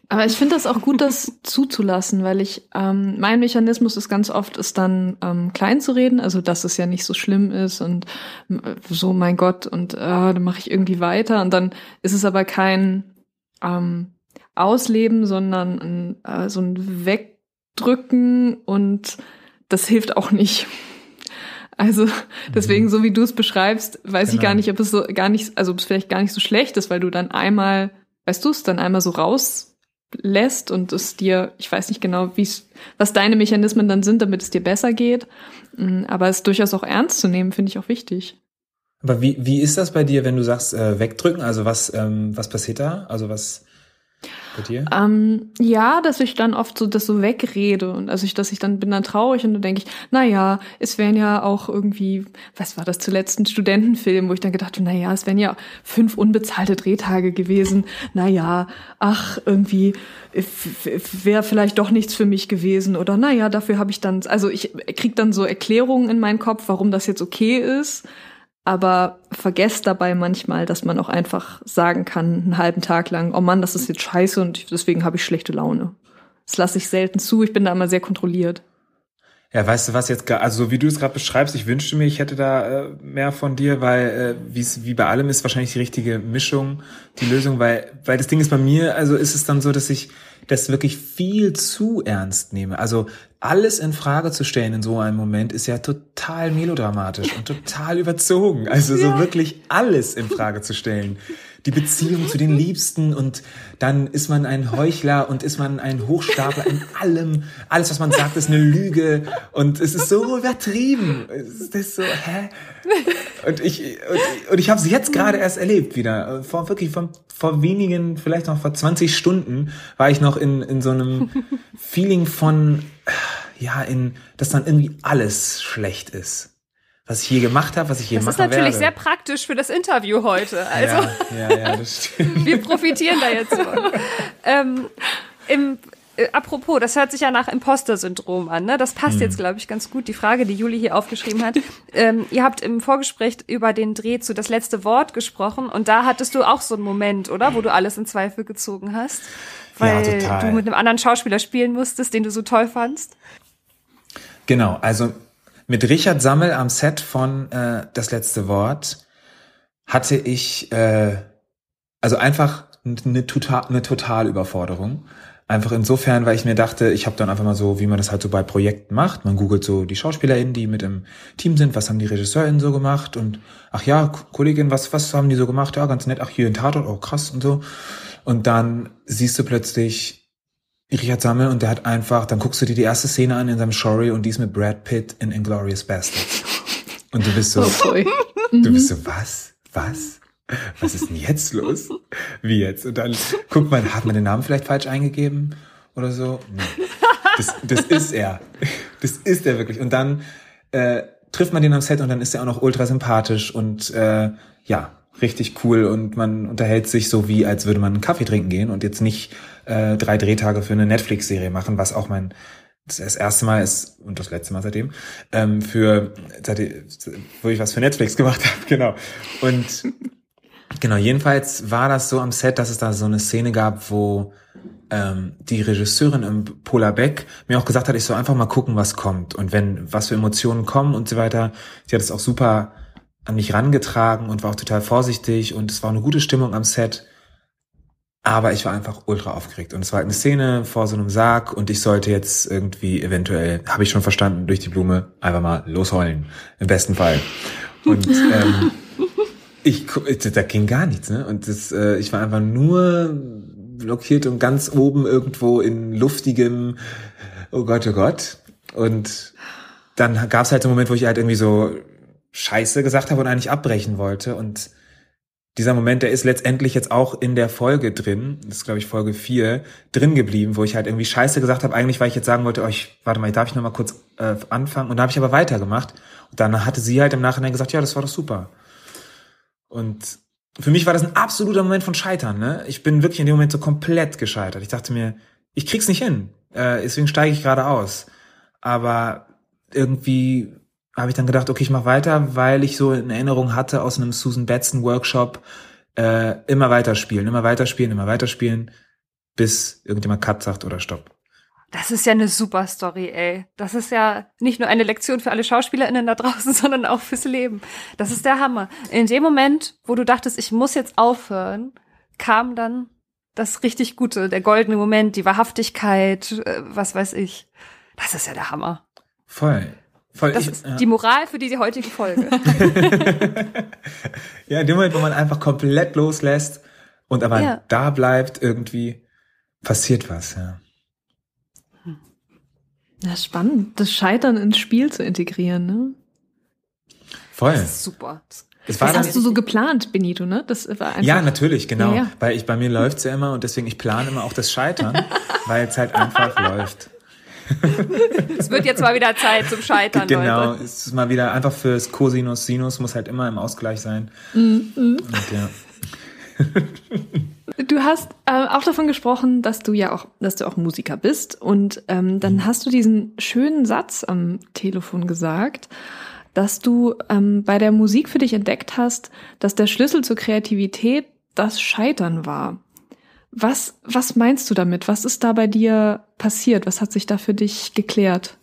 Aber ich finde das auch gut, das zuzulassen, weil ich, ähm, mein Mechanismus ist ganz oft, ist dann ähm, klein zu reden, also dass es ja nicht so schlimm ist und äh, so, mein Gott, und äh, dann mache ich irgendwie weiter und dann ist es aber kein ähm, Ausleben, sondern äh, so ein Wegdrücken und das hilft auch nicht. Also deswegen, so wie du es beschreibst, weiß ich Genau. gar nicht, ob es so gar nicht, also ob es vielleicht gar nicht so schlecht ist, weil du dann einmal, weißt du es, dann einmal so rauslässt und es dir, ich weiß nicht genau, wie es, was deine Mechanismen dann sind, damit es dir besser geht. Mm, Aber es durchaus auch ernst zu nehmen, finde ich auch wichtig. Aber wie, wie ist das bei dir, wenn du sagst, äh, wegdrücken? Also was, ähm, was passiert da? Also was bei dir? Ähm, ja, dass ich dann oft so das so wegrede und also ich, dass ich dann bin dann traurig und dann denke ich, na ja, es wären ja auch irgendwie, was war das zuletzt ein Studentenfilm, wo ich dann gedacht habe, na ja, es wären ja fünf unbezahlte Drehtage gewesen. Na ja, ach irgendwie wäre vielleicht doch nichts für mich gewesen oder na ja, dafür habe ich dann, also ich krieg dann so Erklärungen in meinen Kopf, warum das jetzt okay ist aber vergesst dabei manchmal, dass man auch einfach sagen kann, einen halben Tag lang, oh Mann, das ist jetzt scheiße und deswegen habe ich schlechte Laune. Das lasse ich selten zu, ich bin da immer sehr kontrolliert. Ja, weißt du was jetzt, also so wie du es gerade beschreibst, ich wünschte mir, ich hätte da äh, mehr von dir, weil äh, wie wie bei allem ist wahrscheinlich die richtige Mischung, die Lösung, weil weil das Ding ist bei mir, also ist es dann so, dass ich das wirklich viel zu ernst nehme. Also alles in Frage zu stellen in so einem Moment ist ja total melodramatisch und total überzogen. Also so wirklich alles in Frage zu stellen. Die Beziehung zu den Liebsten und dann ist man ein Heuchler und ist man ein Hochstapler in allem. Alles, was man sagt, ist eine Lüge und es ist so übertrieben. Es ist so, hä? Und ich, und, und ich habe es jetzt gerade erst erlebt wieder. Vor wirklich vor, vor wenigen, vielleicht noch vor 20 Stunden war ich noch in, in so einem Feeling von, ja, in, dass dann irgendwie alles schlecht ist. Was ich je gemacht habe, was ich je Das machen ist natürlich werde. sehr praktisch für das Interview heute. Also ja, ja, ja, das stimmt. wir profitieren da jetzt von. ähm, im, äh, apropos, das hört sich ja nach Imposter-Syndrom an. Ne? Das passt jetzt, glaube ich, ganz gut. Die Frage, die Juli hier aufgeschrieben hat. ähm, ihr habt im Vorgespräch über den Dreh zu das letzte Wort gesprochen und da hattest du auch so einen Moment, oder? Wo du alles in Zweifel gezogen hast. Weil Ja, total. du mit einem anderen Schauspieler spielen musstest, den du so toll fandst. Genau, also mit Richard Sammel am Set von äh, Das letzte Wort hatte ich äh, also einfach eine, total, eine Totalüberforderung. Einfach insofern, weil ich mir dachte, ich habe dann einfach mal so, wie man das halt so bei Projekten macht. Man googelt so die SchauspielerInnen, die mit im Team sind, was haben die RegisseurInnen so gemacht und ach ja, Kollegin, was, was haben die so gemacht? Ja, ganz nett, ach hier in Tatort, oh krass und so. Und dann siehst du plötzlich Richard Sammel und der hat einfach, dann guckst du dir die erste Szene an in seinem Shory und die ist mit Brad Pitt in Inglourious Bastards. Und du bist so, oh, du bist so, was? Was? was ist denn jetzt los? Wie jetzt? Und dann guckt man, hat man den Namen vielleicht falsch eingegeben oder so? Nee. Das, das ist er. Das ist er wirklich. Und dann äh, trifft man den am Set und dann ist er auch noch ultra sympathisch und äh, ja, richtig cool und man unterhält sich so wie, als würde man einen Kaffee trinken gehen und jetzt nicht äh, drei Drehtage für eine Netflix-Serie machen, was auch mein das erste Mal ist und das letzte Mal seitdem ähm, für seitdem, wo ich was für Netflix gemacht habe, genau. Und Genau, jedenfalls war das so am Set, dass es da so eine Szene gab, wo ähm, die Regisseurin im Polar Beck mir auch gesagt hat, ich soll einfach mal gucken, was kommt. Und wenn, was für Emotionen kommen und so weiter. Sie hat es auch super an mich rangetragen und war auch total vorsichtig und es war eine gute Stimmung am Set. Aber ich war einfach ultra aufgeregt. Und es war halt eine Szene vor so einem Sarg und ich sollte jetzt irgendwie eventuell, habe ich schon verstanden, durch die Blume einfach mal losheulen. Im besten Fall. Und ähm, ich, da ging gar nichts, ne? Und das, äh, ich war einfach nur blockiert und ganz oben irgendwo in luftigem, oh Gott, oh Gott. Und dann gab es halt so einen Moment, wo ich halt irgendwie so Scheiße gesagt habe und eigentlich abbrechen wollte. Und dieser Moment, der ist letztendlich jetzt auch in der Folge drin, das ist glaube ich Folge 4, drin geblieben, wo ich halt irgendwie Scheiße gesagt habe, eigentlich weil ich jetzt sagen wollte, oh, warte mal, darf ich noch mal kurz äh, anfangen? Und da habe ich aber weitergemacht. Und dann hatte sie halt im Nachhinein gesagt, ja, das war doch super. Und für mich war das ein absoluter Moment von Scheitern. Ne? Ich bin wirklich in dem Moment so komplett gescheitert. Ich dachte mir, ich krieg's nicht hin. Äh, deswegen steige ich gerade aus. Aber irgendwie habe ich dann gedacht, okay, ich mache weiter, weil ich so in Erinnerung hatte aus einem Susan Batson Workshop, äh, immer weiterspielen, immer weiterspielen, immer weiterspielen, bis irgendjemand Cut sagt oder Stopp. Das ist ja eine super Story, ey. Das ist ja nicht nur eine Lektion für alle SchauspielerInnen da draußen, sondern auch fürs Leben. Das ist der Hammer. In dem Moment, wo du dachtest, ich muss jetzt aufhören, kam dann das richtig Gute, der goldene Moment, die Wahrhaftigkeit, äh, was weiß ich. Das ist ja der Hammer. Voll. Voll. Das ist ja. die Moral für diese heutige Folge. ja, in dem Moment, wo man einfach komplett loslässt und aber ja. da bleibt, irgendwie passiert was, ja. Ja, spannend, das Scheitern ins Spiel zu integrieren, ne? Voll. Das ist super. Das, das hast du so geplant, Benito, ne? Das war einfach ja, natürlich, genau. Ja, ja. Weil ich bei mir läuft's ja immer und deswegen ich plane immer auch das Scheitern, weil es halt einfach läuft. Es wird jetzt mal wieder Zeit zum Scheitern. Genau, Leute. es ist mal wieder einfach fürs Cosinus Sinus muss halt immer im Ausgleich sein. Mhm. Und ja. Du hast äh, auch davon gesprochen, dass du ja auch, dass du auch Musiker bist. Und ähm, dann mhm. hast du diesen schönen Satz am Telefon gesagt, dass du ähm, bei der Musik für dich entdeckt hast, dass der Schlüssel zur Kreativität das Scheitern war. Was, was meinst du damit? Was ist da bei dir passiert? Was hat sich da für dich geklärt?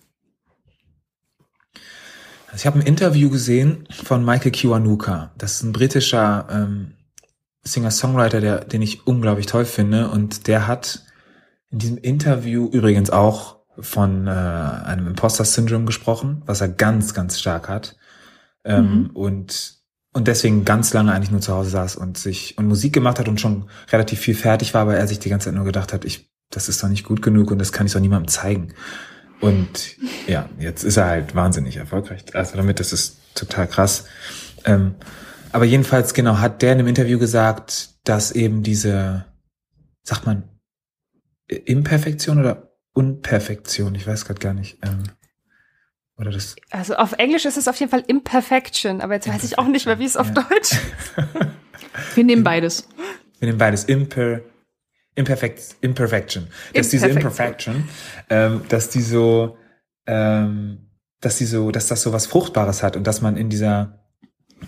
Also ich habe ein Interview gesehen von Michael Kiwanuka. Das ist ein britischer ähm, Singer-Songwriter, der, den ich unglaublich toll finde. Und der hat in diesem Interview übrigens auch von äh, einem Imposter-Syndrom gesprochen, was er ganz, ganz stark hat. Ähm, mhm. Und und deswegen ganz lange eigentlich nur zu Hause saß und sich und Musik gemacht hat und schon relativ viel fertig war, aber er sich die ganze Zeit nur gedacht hat, ich, das ist doch nicht gut genug und das kann ich doch niemandem zeigen. Und ja, jetzt ist er halt wahnsinnig erfolgreich. Also damit, das ist total krass. Ähm, aber jedenfalls, genau, hat der in einem Interview gesagt, dass eben diese, sagt man, Imperfektion oder Unperfektion, ich weiß gerade gar nicht. Ähm, oder das. Also auf Englisch ist es auf jeden Fall Imperfection, aber jetzt weiß ich auch nicht mehr, wie es auf ja. Deutsch. Wir nehmen beides. Wir nehmen beides. Imper, Imperfect, Imperfection. Dass diese Imperfection, ähm, dass die so, ähm, dass die so, dass das so was Fruchtbares hat und dass man in dieser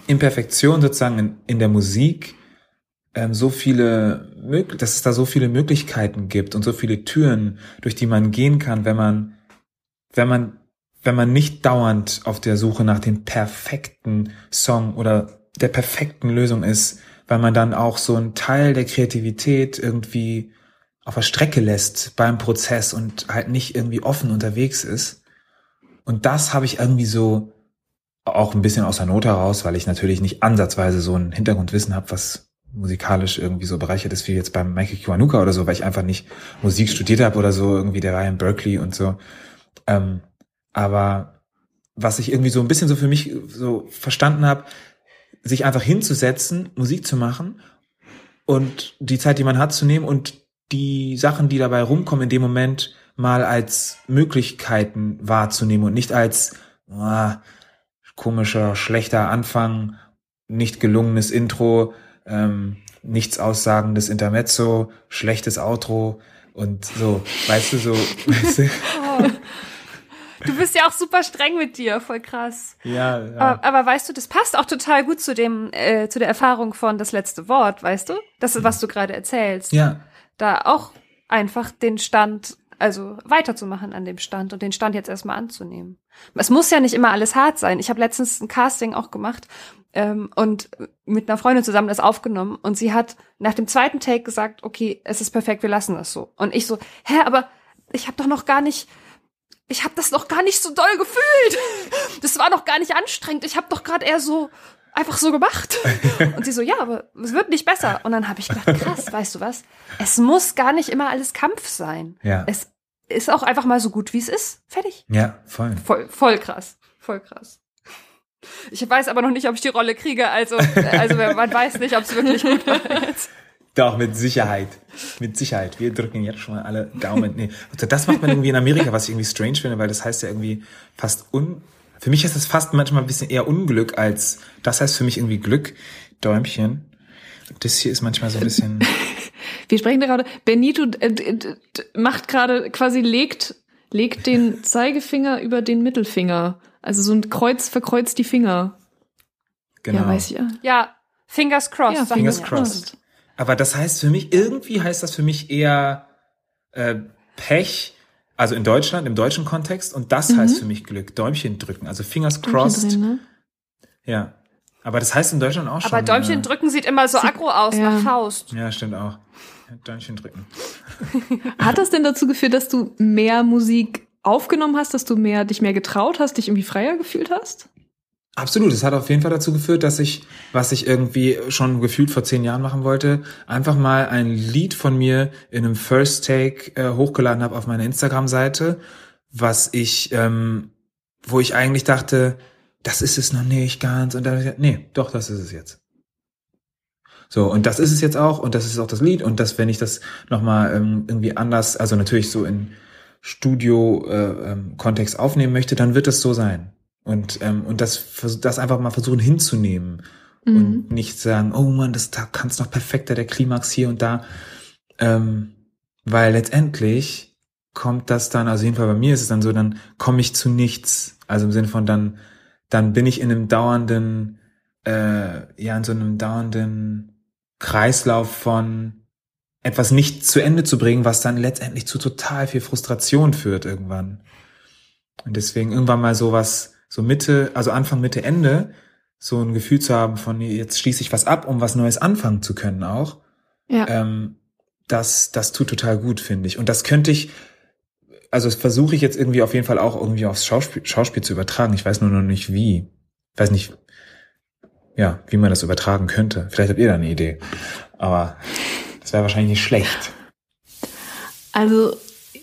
Imperfektion sozusagen in, in der Musik ähm, so viele, dass es da so viele Möglichkeiten gibt und so viele Türen, durch die man gehen kann, wenn man, wenn man, wenn man nicht dauernd auf der Suche nach dem perfekten Song oder der perfekten Lösung ist, weil man dann auch so einen Teil der Kreativität irgendwie auf der Strecke lässt beim Prozess und halt nicht irgendwie offen unterwegs ist. Und das habe ich irgendwie so auch ein bisschen aus der Not heraus, weil ich natürlich nicht ansatzweise so ein Hintergrundwissen habe, was musikalisch irgendwie so bereichert ist wie jetzt beim Michael Kiwanuka oder so, weil ich einfach nicht Musik studiert habe oder so, irgendwie der war in Berkeley und so. Ähm, aber was ich irgendwie so ein bisschen so für mich so verstanden habe, sich einfach hinzusetzen, Musik zu machen und die Zeit, die man hat, zu nehmen und die Sachen, die dabei rumkommen, in dem Moment mal als Möglichkeiten wahrzunehmen und nicht als ah, komischer, schlechter Anfang, nicht gelungenes Intro, ähm, nichts aussagendes Intermezzo, schlechtes Outro und so, weißt du, so, weißt du? Du bist ja auch super streng mit dir, voll krass. Ja, ja. Aber, aber weißt du, das passt auch total gut zu dem, äh, zu der Erfahrung von das letzte Wort, weißt du? Das, was du gerade erzählst. Ja. Da auch einfach den Stand, also weiterzumachen an dem Stand und den Stand jetzt erstmal anzunehmen. Es muss ja nicht immer alles hart sein. Ich habe letztens ein Casting auch gemacht ähm, und mit einer Freundin zusammen das aufgenommen und sie hat nach dem zweiten Take gesagt, okay, es ist perfekt, wir lassen das so. Und ich so, hä, aber ich habe doch noch gar nicht ich habe das noch gar nicht so doll gefühlt. Das war noch gar nicht anstrengend. Ich habe doch gerade eher so einfach so gemacht. Und sie so, ja, aber es wird nicht besser. Und dann habe ich gedacht, krass, weißt du was? Es muss gar nicht immer alles Kampf sein. Ja. Es ist auch einfach mal so gut, wie es ist. Fertig. Ja, voll. Voll, voll krass. Voll krass. Ich weiß aber noch nicht, ob ich die Rolle kriege. Also, also man weiß nicht, ob es wirklich gut war jetzt. Doch, mit Sicherheit. Mit Sicherheit. Wir drücken jetzt schon mal alle Daumen. Nee. Also das macht man irgendwie in Amerika, was ich irgendwie strange finde, weil das heißt ja irgendwie fast un, für mich ist das fast manchmal ein bisschen eher Unglück als, das heißt für mich irgendwie Glück. Däumchen. Das hier ist manchmal so ein bisschen. Wir sprechen gerade, Benito äh, macht gerade quasi legt, legt den Zeigefinger über den Mittelfinger. Also so ein Kreuz verkreuzt die Finger. Genau. Ja, weiß ich ja. Ja, fingers crossed. Ja, fingers crossed. Aber das heißt für mich, irgendwie heißt das für mich eher äh, Pech, also in Deutschland, im deutschen Kontext, und das mhm. heißt für mich Glück, Däumchen drücken, also Fingers crossed. Drin, ne? Ja. Aber das heißt in Deutschland auch schon. Aber Däumchen äh, drücken sieht immer so aggro aus, ja. nach Faust. Ja, stimmt auch. Däumchen drücken. Hat das denn dazu geführt, dass du mehr Musik aufgenommen hast, dass du mehr, dich mehr getraut hast, dich irgendwie freier gefühlt hast? Absolut, es hat auf jeden Fall dazu geführt, dass ich, was ich irgendwie schon gefühlt vor zehn Jahren machen wollte, einfach mal ein Lied von mir in einem First Take äh, hochgeladen habe auf meiner Instagram-Seite, was ich, ähm, wo ich eigentlich dachte, das ist es noch nicht ganz und dann, nee, doch, das ist es jetzt. So, und das ist es jetzt auch und das ist auch das Lied und das, wenn ich das nochmal ähm, irgendwie anders, also natürlich so in Studio-Kontext äh, ähm, aufnehmen möchte, dann wird es so sein. Und, ähm, und das, das einfach mal versuchen hinzunehmen mhm. und nicht sagen, oh man, das da kannst noch perfekter, der Klimax hier und da. Ähm, weil letztendlich kommt das dann, also jedenfalls bei mir ist es dann so, dann komme ich zu nichts. Also im Sinne von dann, dann bin ich in einem dauernden, äh, ja, in so einem dauernden Kreislauf von etwas nicht zu Ende zu bringen, was dann letztendlich zu total viel Frustration führt irgendwann. Und deswegen irgendwann mal sowas so Mitte, also Anfang, Mitte, Ende, so ein Gefühl zu haben von, jetzt schließe ich was ab, um was Neues anfangen zu können auch. Ja. Ähm, das, das tut total gut, finde ich. Und das könnte ich, also das versuche ich jetzt irgendwie auf jeden Fall auch irgendwie aufs Schauspiel, Schauspiel zu übertragen. Ich weiß nur noch nicht wie. Ich weiß nicht, ja, wie man das übertragen könnte. Vielleicht habt ihr da eine Idee. Aber das wäre wahrscheinlich nicht schlecht. Also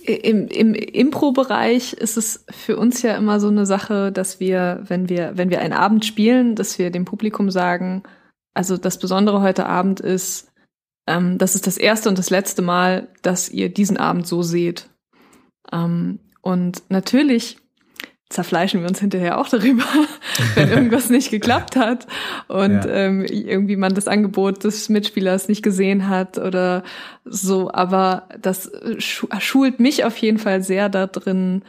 im, im Impro-Bereich ist es für uns ja immer so eine Sache, dass wir, wenn wir, wenn wir einen Abend spielen, dass wir dem Publikum sagen, also das Besondere heute Abend ist, ähm, das ist das erste und das letzte Mal, dass ihr diesen Abend so seht. Ähm, und natürlich zerfleischen wir uns hinterher auch darüber, wenn irgendwas nicht geklappt hat und ja. ähm, irgendwie man das Angebot des Mitspielers nicht gesehen hat oder so. Aber das schult mich auf jeden Fall sehr da drin,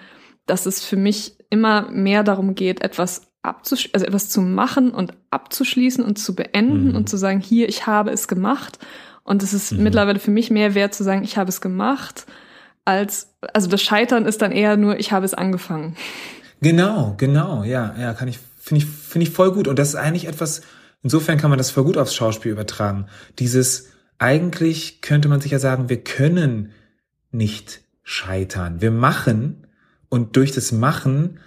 dass es für mich immer mehr darum geht, etwas abzusch also etwas zu machen und abzuschließen und zu beenden mhm. und zu sagen, hier, ich habe es gemacht. Und es ist mhm. mittlerweile für mich mehr wert zu sagen, ich habe es gemacht, als, also das Scheitern ist dann eher nur, ich habe es angefangen. Genau, genau, ja, ja, kann ich, finde ich, finde ich voll gut. Und das ist eigentlich etwas, insofern kann man das voll gut aufs Schauspiel übertragen. Dieses, eigentlich könnte man sich ja sagen, wir können nicht scheitern. Wir machen und durch das Machen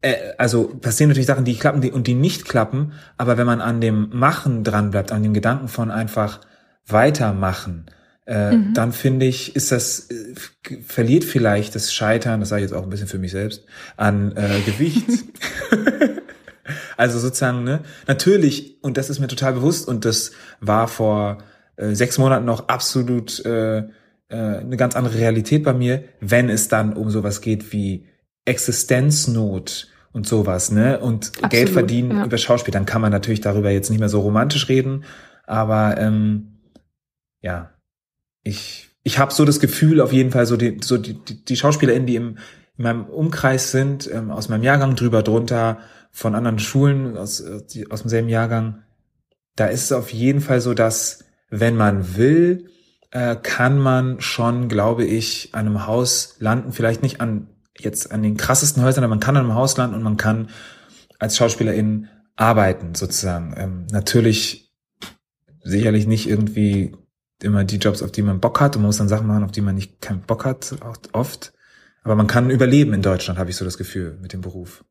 äh, also passieren natürlich Sachen, die klappen die, und die nicht klappen, aber wenn man an dem Machen dran bleibt, an dem Gedanken von einfach weitermachen, äh, mhm. dann finde ich, ist das, äh, verliert vielleicht das Scheitern, das sage ich jetzt auch ein bisschen für mich selbst, an äh, Gewicht. also sozusagen, ne, natürlich, und das ist mir total bewusst, und das war vor äh, sechs Monaten noch absolut äh, äh, eine ganz andere Realität bei mir, wenn es dann um sowas geht wie Existenznot und sowas, ne? Und Absolut, Geld verdienen ja. über Schauspiel, dann kann man natürlich darüber jetzt nicht mehr so romantisch reden, aber ähm, ja, ich ich habe so das Gefühl, auf jeden Fall so die so die die, die SchauspielerInnen, die im in meinem Umkreis sind, ähm, aus meinem Jahrgang drüber drunter, von anderen Schulen aus die, aus demselben Jahrgang, da ist es auf jeden Fall so, dass wenn man will, äh, kann man schon, glaube ich, an einem Haus landen, vielleicht nicht an jetzt an den krassesten Häusern, aber man kann an einem Haus landen und man kann als Schauspielerin arbeiten, sozusagen. Ähm, natürlich sicherlich nicht irgendwie immer die Jobs, auf die man Bock hat und man muss dann Sachen machen, auf die man nicht keinen Bock hat, oft. Aber man kann überleben in Deutschland, habe ich so das Gefühl, mit dem Beruf.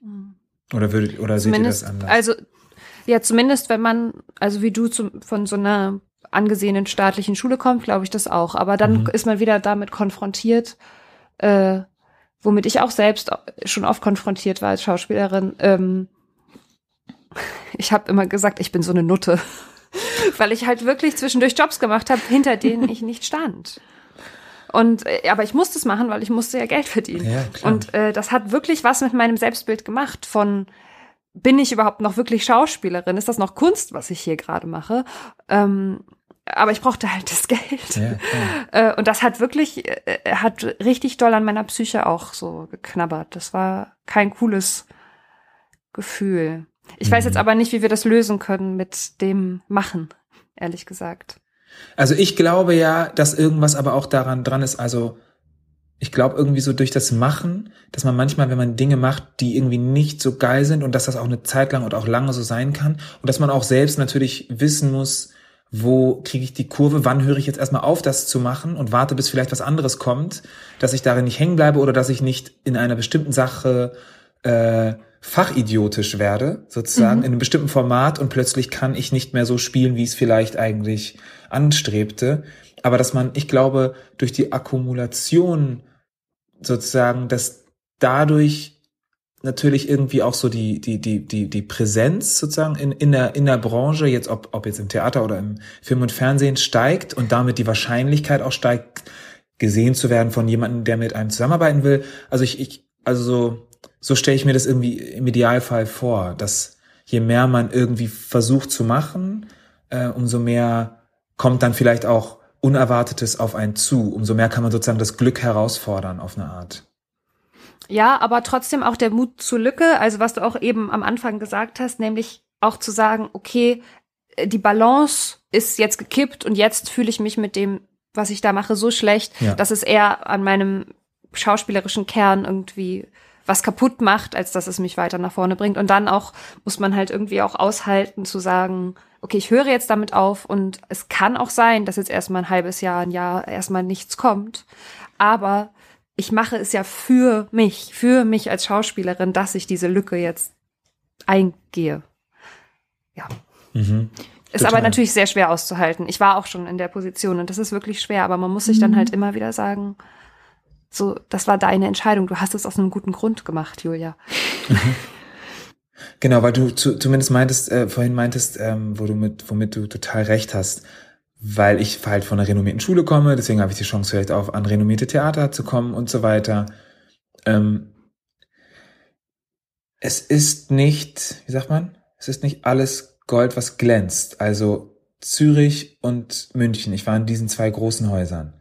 Mhm. Oder würdet, oder zumindest, seht ihr das anders? Also, ja, zumindest wenn man, also wie du zum, von so einer angesehenen staatlichen Schule kommt, glaube ich das auch. Aber dann mhm. ist man wieder damit konfrontiert, äh, womit ich auch selbst schon oft konfrontiert war als Schauspielerin. Ähm, ich habe immer gesagt, ich bin so eine Nutte, weil ich halt wirklich zwischendurch Jobs gemacht habe, hinter denen ich nicht stand. Und äh, aber ich musste es machen, weil ich musste ja Geld verdienen. Ja, klar. Und äh, das hat wirklich was mit meinem Selbstbild gemacht von bin ich überhaupt noch wirklich Schauspielerin? Ist das noch Kunst, was ich hier gerade mache? Ähm, aber ich brauchte halt das Geld. Ja, äh, und das hat wirklich, äh, hat richtig doll an meiner Psyche auch so geknabbert. Das war kein cooles Gefühl. Ich mhm. weiß jetzt aber nicht, wie wir das lösen können mit dem Machen, ehrlich gesagt. Also ich glaube ja, dass irgendwas aber auch daran dran ist, also ich glaube irgendwie so durch das Machen, dass man manchmal, wenn man Dinge macht, die irgendwie nicht so geil sind und dass das auch eine Zeit lang und auch lange so sein kann und dass man auch selbst natürlich wissen muss, wo kriege ich die Kurve, wann höre ich jetzt erstmal auf, das zu machen und warte, bis vielleicht was anderes kommt, dass ich darin nicht hängen bleibe oder dass ich nicht in einer bestimmten Sache äh, fachidiotisch werde, sozusagen, mhm. in einem bestimmten Format und plötzlich kann ich nicht mehr so spielen, wie es vielleicht eigentlich anstrebte. Aber dass man, ich glaube, durch die Akkumulation sozusagen, dass dadurch natürlich irgendwie auch so die, die, die, die, die Präsenz sozusagen in, in, der, in der Branche, jetzt ob, ob jetzt im Theater oder im Film und Fernsehen steigt und damit die Wahrscheinlichkeit auch steigt, gesehen zu werden von jemandem, der mit einem zusammenarbeiten will. Also ich, ich also so, stelle ich mir das irgendwie im Idealfall vor, dass je mehr man irgendwie versucht zu machen, äh, umso mehr kommt dann vielleicht auch Unerwartetes auf einen zu, umso mehr kann man sozusagen das Glück herausfordern auf eine Art. Ja, aber trotzdem auch der Mut zur Lücke, also was du auch eben am Anfang gesagt hast, nämlich auch zu sagen, okay, die Balance ist jetzt gekippt und jetzt fühle ich mich mit dem, was ich da mache, so schlecht, ja. dass es eher an meinem schauspielerischen Kern irgendwie was kaputt macht, als dass es mich weiter nach vorne bringt. Und dann auch muss man halt irgendwie auch aushalten zu sagen, okay, ich höre jetzt damit auf und es kann auch sein, dass jetzt erstmal ein halbes Jahr, ein Jahr erstmal nichts kommt. Aber ich mache es ja für mich, für mich als Schauspielerin, dass ich diese Lücke jetzt eingehe. Ja. Mhm. Ist Total. aber natürlich sehr schwer auszuhalten. Ich war auch schon in der Position und das ist wirklich schwer, aber man muss sich dann halt mhm. immer wieder sagen, so, das war deine Entscheidung. Du hast es aus einem guten Grund gemacht, Julia. Genau, weil du zu, zumindest meintest, äh, vorhin meintest, ähm, wo du mit, womit du total recht hast, weil ich halt von einer renommierten Schule komme, deswegen habe ich die Chance vielleicht auch an renommierte Theater zu kommen und so weiter. Ähm, es ist nicht, wie sagt man, es ist nicht alles Gold, was glänzt. Also Zürich und München, ich war in diesen zwei großen Häusern.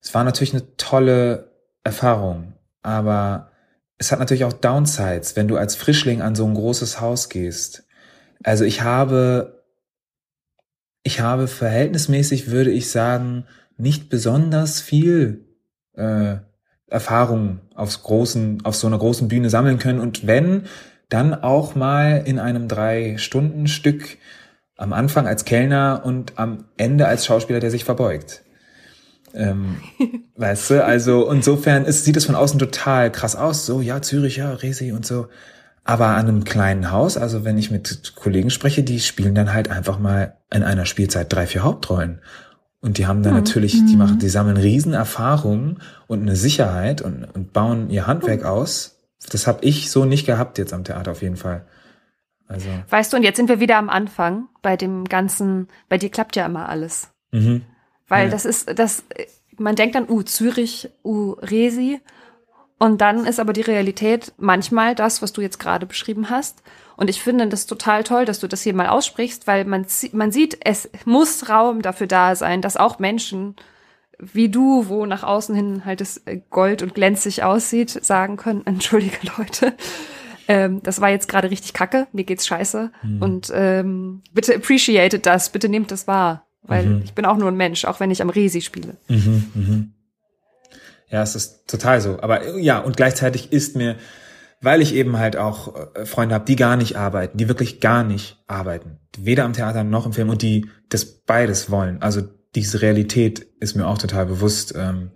Es war natürlich eine tolle Erfahrung, aber es hat natürlich auch Downsides, wenn du als Frischling an so ein großes Haus gehst. Also ich habe ich habe verhältnismäßig, würde ich sagen, nicht besonders viel äh, Erfahrung aufs großen, auf so einer großen Bühne sammeln können. Und wenn, dann auch mal in einem Drei-Stunden-Stück am Anfang als Kellner und am Ende als Schauspieler, der sich verbeugt. Ähm, weißt du, also insofern ist, sieht es von außen total krass aus. So, ja, Zürich, ja, Resi und so. Aber an einem kleinen Haus, also wenn ich mit Kollegen spreche, die spielen dann halt einfach mal in einer Spielzeit drei, vier Hauptrollen. Und die haben dann mhm. natürlich, die machen, die sammeln Riesenerfahrungen und eine Sicherheit und, und bauen ihr Handwerk aus. Das habe ich so nicht gehabt jetzt am Theater auf jeden Fall. Also. Weißt du, und jetzt sind wir wieder am Anfang bei dem ganzen, bei dir klappt ja immer alles. Mhm. Weil ja. das ist, das, man denkt dann, uh, Zürich, uh, Resi. Und dann ist aber die Realität manchmal das, was du jetzt gerade beschrieben hast. Und ich finde das total toll, dass du das hier mal aussprichst, weil man, man sieht, es muss Raum dafür da sein, dass auch Menschen wie du, wo nach außen hin halt das Gold und glänzig aussieht, sagen können, entschuldige Leute, ähm, das war jetzt gerade richtig kacke, mir geht's scheiße. Mhm. Und ähm, bitte appreciated das, bitte nehmt das wahr. Weil mhm. ich bin auch nur ein Mensch, auch wenn ich am Resi spiele. Mhm, mhm. Ja, es ist total so. Aber ja, und gleichzeitig ist mir, weil ich eben halt auch äh, Freunde habe, die gar nicht arbeiten, die wirklich gar nicht arbeiten. Weder am Theater noch im Film und die das beides wollen. Also diese Realität ist mir auch total bewusst. Ähm,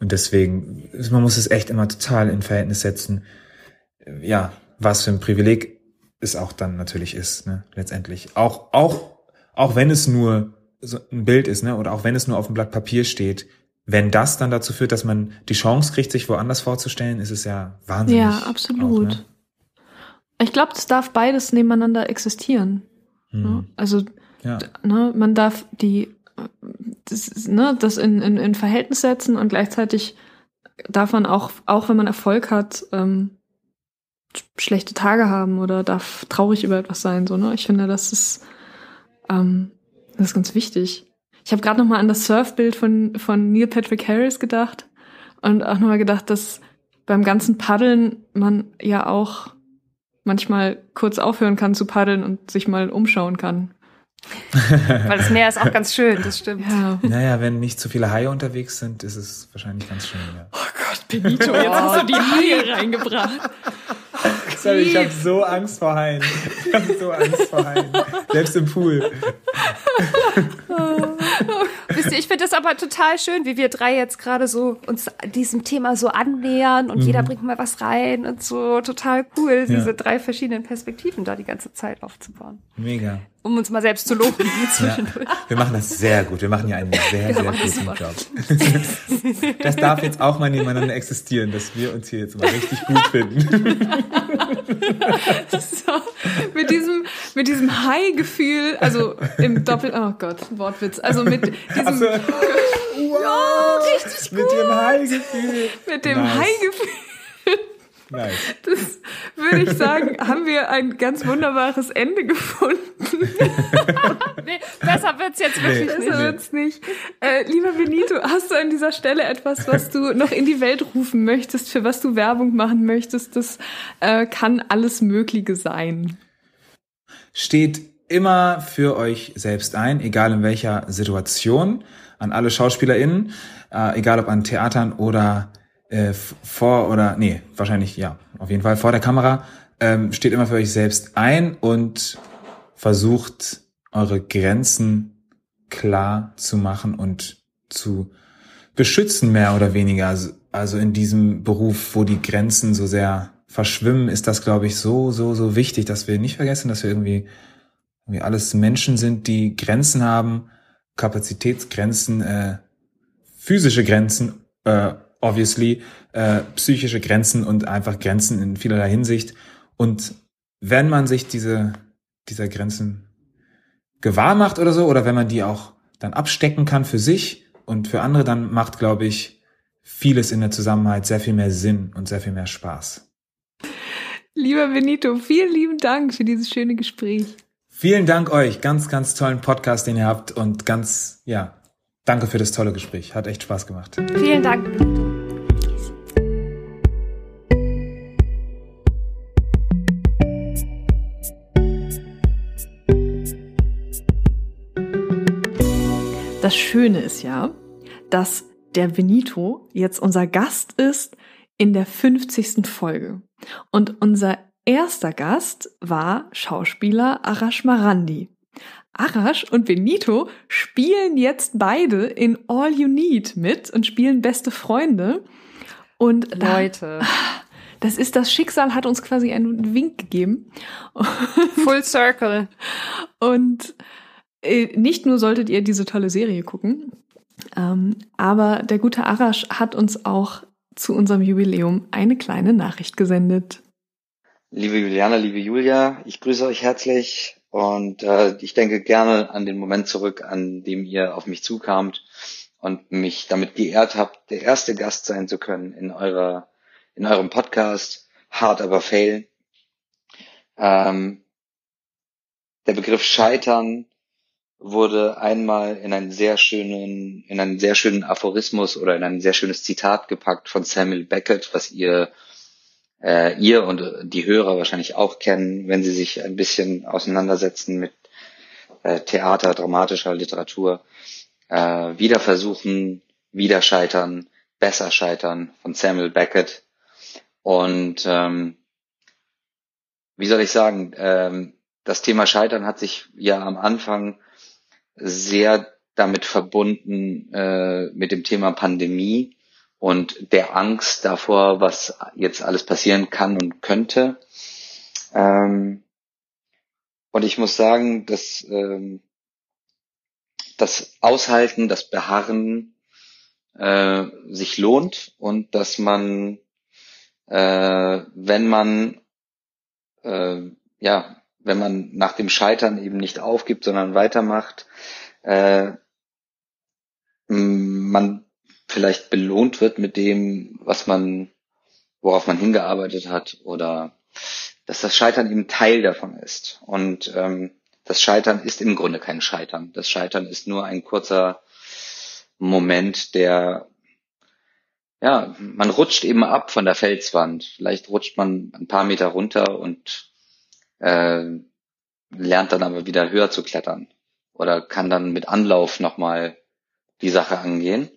und deswegen, man muss es echt immer total in Verhältnis setzen. Ja, was für ein Privileg es auch dann natürlich ist, ne, letztendlich. Auch, auch, auch wenn es nur so ein Bild ist, ne, oder auch wenn es nur auf dem Blatt Papier steht, wenn das dann dazu führt, dass man die Chance kriegt, sich woanders vorzustellen, ist es ja wahnsinnig. Ja, absolut. Auch, ne? Ich glaube, es darf beides nebeneinander existieren. Hm. Ne? Also ja. ne, man darf die das, ne, das in, in, in Verhältnis setzen und gleichzeitig darf man auch, auch wenn man Erfolg hat, ähm, schlechte Tage haben oder darf traurig über etwas sein. So, ne? Ich finde, das ist, ähm, das ist ganz wichtig. Ich habe gerade noch mal an das Surfbild von, von Neil Patrick Harris gedacht und auch noch mal gedacht, dass beim ganzen Paddeln man ja auch manchmal kurz aufhören kann zu paddeln und sich mal umschauen kann. Weil das Meer ist auch ganz schön, das stimmt. Ja. Naja, wenn nicht zu viele Haie unterwegs sind, ist es wahrscheinlich ganz schön, ja. Oh Gott, Benito, jetzt hast du die Haie reingebracht. Sorry, ich habe so Angst vor Haien. Ich habe so Angst vor Haien. Selbst im Pool. Wisst ihr, ich finde das aber total schön, wie wir drei jetzt gerade so uns diesem Thema so annähern und mhm. jeder bringt mal was rein und so total cool, ja. diese drei verschiedenen Perspektiven da die ganze Zeit aufzubauen. Mega. Um uns mal selbst zu loben. Ja. Wir machen das sehr gut. Wir machen ja einen sehr, sehr guten Job. Das darf jetzt auch mal nebeneinander existieren, dass wir uns hier jetzt mal richtig gut finden. So, mit diesem, mit diesem High-Gefühl, also im Doppel, oh Gott, Wortwitz, also mit diesem, also, wow, oh, richtig gut. Mit dem High-Gefühl. Mit dem nice. High-Gefühl. Nice. Das würde ich sagen, haben wir ein ganz wunderbares Ende gefunden. nee, besser wird's jetzt wirklich nee, besser wird's nicht. Äh, lieber Benito, hast du an dieser Stelle etwas, was du noch in die Welt rufen möchtest, für was du Werbung machen möchtest? Das äh, kann alles Mögliche sein. Steht immer für euch selbst ein, egal in welcher Situation, an alle SchauspielerInnen, äh, egal ob an Theatern oder äh, vor oder, nee, wahrscheinlich ja, auf jeden Fall vor der Kamera, ähm, steht immer für euch selbst ein und versucht eure Grenzen klar zu machen und zu beschützen, mehr oder weniger. Also, also in diesem Beruf, wo die Grenzen so sehr verschwimmen, ist das, glaube ich, so, so, so wichtig, dass wir nicht vergessen, dass wir irgendwie, irgendwie alles Menschen sind, die Grenzen haben, Kapazitätsgrenzen, äh, physische Grenzen, äh, obviously, äh, psychische Grenzen und einfach Grenzen in vielerlei Hinsicht. Und wenn man sich diese, dieser Grenzen gewahr macht oder so, oder wenn man die auch dann abstecken kann für sich und für andere, dann macht, glaube ich, vieles in der Zusammenhalt sehr viel mehr Sinn und sehr viel mehr Spaß. Lieber Benito, vielen lieben Dank für dieses schöne Gespräch. Vielen Dank euch. Ganz, ganz tollen Podcast, den ihr habt und ganz, ja, danke für das tolle Gespräch. Hat echt Spaß gemacht. Vielen Dank, Benito. Das Schöne ist ja, dass der Benito jetzt unser Gast ist in der 50. Folge. Und unser erster Gast war Schauspieler Arash Marandi. Arash und Benito spielen jetzt beide in All You Need mit und spielen beste Freunde. Und Leute. Da, das ist das Schicksal hat uns quasi einen Wink gegeben. Full Circle. Und äh, nicht nur solltet ihr diese tolle Serie gucken, ähm, aber der gute Arash hat uns auch zu unserem Jubiläum eine kleine Nachricht gesendet. Liebe Juliana, liebe Julia, ich grüße euch herzlich und äh, ich denke gerne an den Moment zurück, an dem ihr auf mich zukamt und mich damit geehrt habt, der erste Gast sein zu können in eurer in eurem Podcast Hard aber Fail. Ähm, der Begriff Scheitern wurde einmal in einen sehr schönen, in einen sehr schönen Aphorismus oder in ein sehr schönes Zitat gepackt von Samuel Beckett, was ihr, äh, ihr und die Hörer wahrscheinlich auch kennen, wenn sie sich ein bisschen auseinandersetzen mit äh, Theater, dramatischer Literatur. Äh, wieder versuchen, wieder scheitern, besser scheitern von Samuel Beckett. Und ähm, wie soll ich sagen, ähm, das Thema Scheitern hat sich ja am Anfang sehr damit verbunden äh, mit dem Thema Pandemie und der Angst davor, was jetzt alles passieren kann und könnte. Ähm, und ich muss sagen, dass ähm, das Aushalten, das Beharren äh, sich lohnt und dass man, äh, wenn man äh, ja wenn man nach dem Scheitern eben nicht aufgibt, sondern weitermacht, äh, man vielleicht belohnt wird mit dem, was man, worauf man hingearbeitet hat oder dass das Scheitern eben Teil davon ist. Und ähm, das Scheitern ist im Grunde kein Scheitern. Das Scheitern ist nur ein kurzer Moment, der ja, man rutscht eben ab von der Felswand. Vielleicht rutscht man ein paar Meter runter und äh, lernt dann aber wieder höher zu klettern oder kann dann mit Anlauf nochmal die Sache angehen.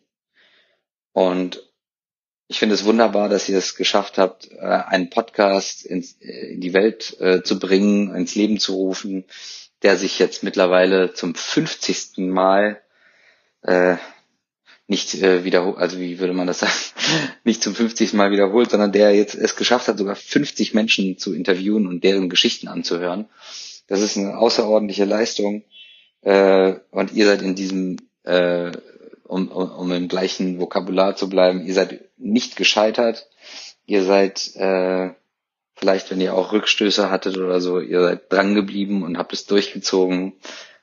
Und ich finde es wunderbar, dass ihr es geschafft habt, äh, einen Podcast ins, äh, in die Welt äh, zu bringen, ins Leben zu rufen, der sich jetzt mittlerweile zum 50. Mal äh, nicht äh, wiederholt, also wie würde man das sagen, nicht zum 50. Mal wiederholt, sondern der jetzt es geschafft hat, sogar 50 Menschen zu interviewen und deren Geschichten anzuhören. Das ist eine außerordentliche Leistung. Äh, und ihr seid in diesem, äh, um, um, um im gleichen Vokabular zu bleiben, ihr seid nicht gescheitert. Ihr seid äh, vielleicht, wenn ihr auch Rückstöße hattet oder so, ihr seid dran geblieben und habt es durchgezogen.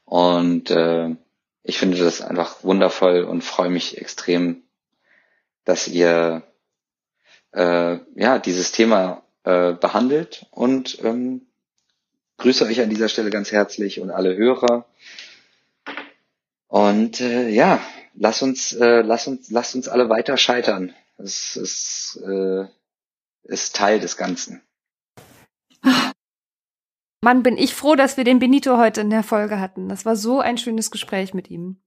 Und äh, ich finde das einfach wundervoll und freue mich extrem, dass ihr äh, ja dieses Thema äh, behandelt und ähm, grüße euch an dieser Stelle ganz herzlich und alle Hörer. Und äh, ja, lass uns, äh, lass uns, lass uns alle weiter scheitern. Das ist, äh, ist Teil des Ganzen. Mann, bin ich froh, dass wir den Benito heute in der Folge hatten. Das war so ein schönes Gespräch mit ihm.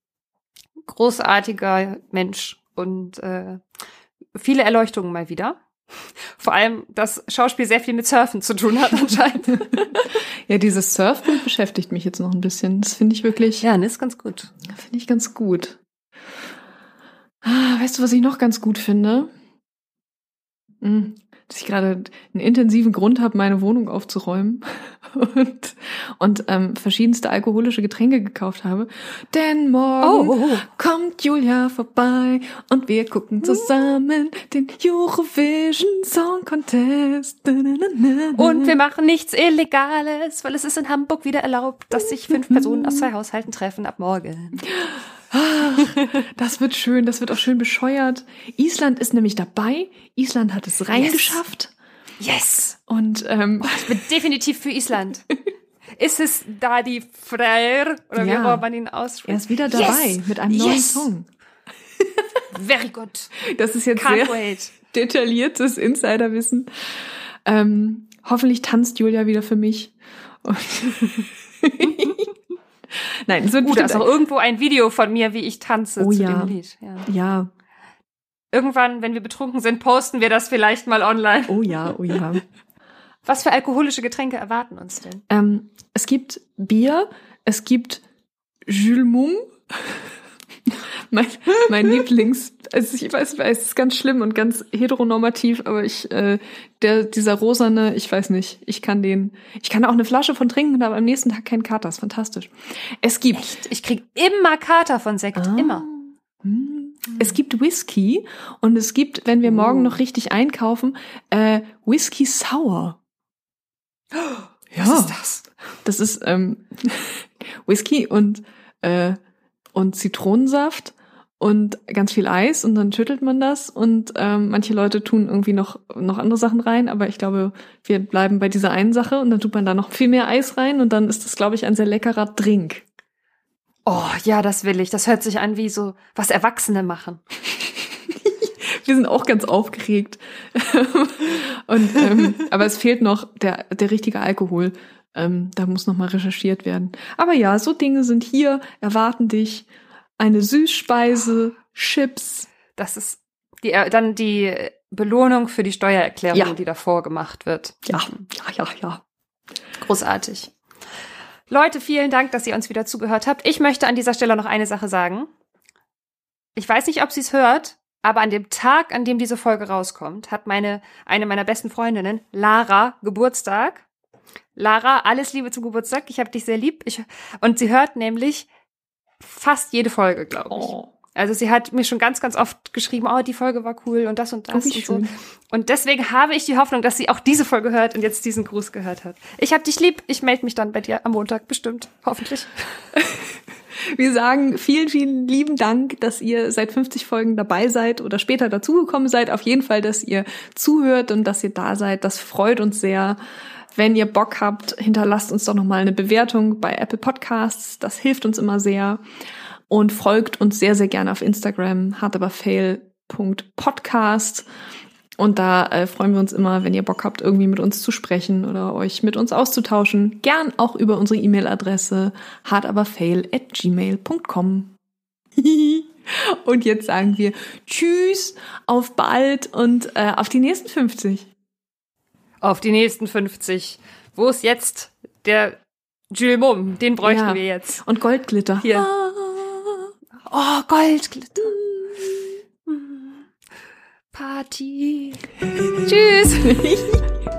Großartiger Mensch und äh, viele Erleuchtungen mal wieder. Vor allem, dass Schauspiel sehr viel mit Surfen zu tun hat anscheinend. ja, dieses Surfbild beschäftigt mich jetzt noch ein bisschen. Das finde ich wirklich. Ja, das ist ganz gut. Finde ich ganz gut. Ah, weißt du, was ich noch ganz gut finde? Hm, dass ich gerade einen intensiven Grund habe, meine Wohnung aufzuräumen und, und ähm, verschiedenste alkoholische Getränke gekauft habe. Denn morgen oh, oh, oh. kommt Julia vorbei und wir gucken zusammen den Eurovision Song Contest. Und wir machen nichts Illegales, weil es ist in Hamburg wieder erlaubt, dass sich fünf Personen aus zwei Haushalten treffen ab morgen. das wird schön, das wird auch schön bescheuert. Island ist nämlich dabei. Island hat es reingeschafft. Yes. yes. Und ähm, oh, ich bin definitiv für Island. Ist es da die Freyr oder ja. wie auch man ihn ausspricht? Er ist wieder dabei yes. mit einem neuen yes. Song. Very good. Das ist jetzt Can't sehr wait. detailliertes Insiderwissen. Ähm, hoffentlich tanzt Julia wieder für mich. Nein, so uh, da ist auch irgendwo ein Video von mir, wie ich tanze oh, zu ja. dem Lied. Ja. ja. Irgendwann, wenn wir betrunken sind, posten wir das vielleicht mal online. Oh ja, oh ja. Was für alkoholische Getränke erwarten uns denn? Ähm, es gibt Bier, es gibt Jules Mum. mein, mein Lieblings, also ich weiß, weiß, es ist ganz schlimm und ganz heteronormativ, aber ich, äh, der, dieser rosane, ich weiß nicht, ich kann den, ich kann auch eine Flasche von trinken, aber am nächsten Tag keinen Kater, ist fantastisch. Es gibt, Echt? Ich krieg immer Kater von Sekt, Ah. immer. Hm. es gibt Whisky und es gibt, wenn wir morgen Oh. noch richtig einkaufen, äh, Whisky Sour. Ja. Was ist das? Das ist ähm, Whisky und, äh, und Zitronensaft und ganz viel Eis und dann schüttelt man das und ähm, manche Leute tun irgendwie noch, noch andere Sachen rein, aber ich glaube, wir bleiben bei dieser einen Sache und dann tut man da noch viel mehr Eis rein und dann ist das, glaube ich, ein sehr leckerer Drink. Oh, ja, das will ich. Das hört sich an wie so, was Erwachsene machen. Wir sind auch ganz aufgeregt. und, ähm, aber es fehlt noch der, der richtige Alkohol. Ähm, da muss noch mal recherchiert werden. Aber ja, so Dinge sind hier, erwarten dich. Eine Süßspeise, Chips. Das ist die, äh, dann die Belohnung für die Steuererklärung, Ja. die davor gemacht wird. Ja, ja, ja, ja. Großartig. Leute, vielen Dank, dass ihr uns wieder zugehört habt. Ich möchte an dieser Stelle noch eine Sache sagen. Ich weiß nicht, ob sie es hört, aber an dem Tag, an dem diese Folge rauskommt, hat meine, eine meiner besten Freundinnen, Lara, Geburtstag. Lara, alles Liebe zum Geburtstag. Ich habe dich sehr lieb. Ich, und sie hört nämlich fast jede Folge, glaube ich. Oh, Also sie hat mir schon ganz, ganz oft geschrieben, oh, die Folge war cool und das und das wie und so. schön. Und deswegen habe ich die Hoffnung, dass sie auch diese Folge hört und jetzt diesen Gruß gehört hat. Ich hab dich lieb. Ich melde mich dann bei dir am Montag bestimmt. Hoffentlich. Wir sagen vielen, vielen lieben Dank, dass ihr seit 50 Folgen dabei seid oder später dazugekommen seid. Auf jeden Fall, dass ihr zuhört und dass ihr da seid. Das freut uns sehr. Wenn ihr Bock habt, hinterlasst uns doch nochmal eine Bewertung bei Apple Podcasts. Das hilft uns immer sehr. Und folgt uns sehr, sehr gerne auf Instagram, hartaberfail.podcast. Und da äh, freuen wir uns immer, wenn ihr Bock habt, irgendwie mit uns zu sprechen oder euch mit uns auszutauschen. Gern auch über unsere E-Mail-Adresse hartaberfail@gmail.com. und jetzt sagen wir Tschüss, auf bald und äh, auf die nächsten 50. Auf die nächsten 50. Wo ist jetzt der Jules Mum? Den bräuchten Ja. wir jetzt. Und Goldglitter. Hier. Oh, Goldglitter. Party. Tschüss.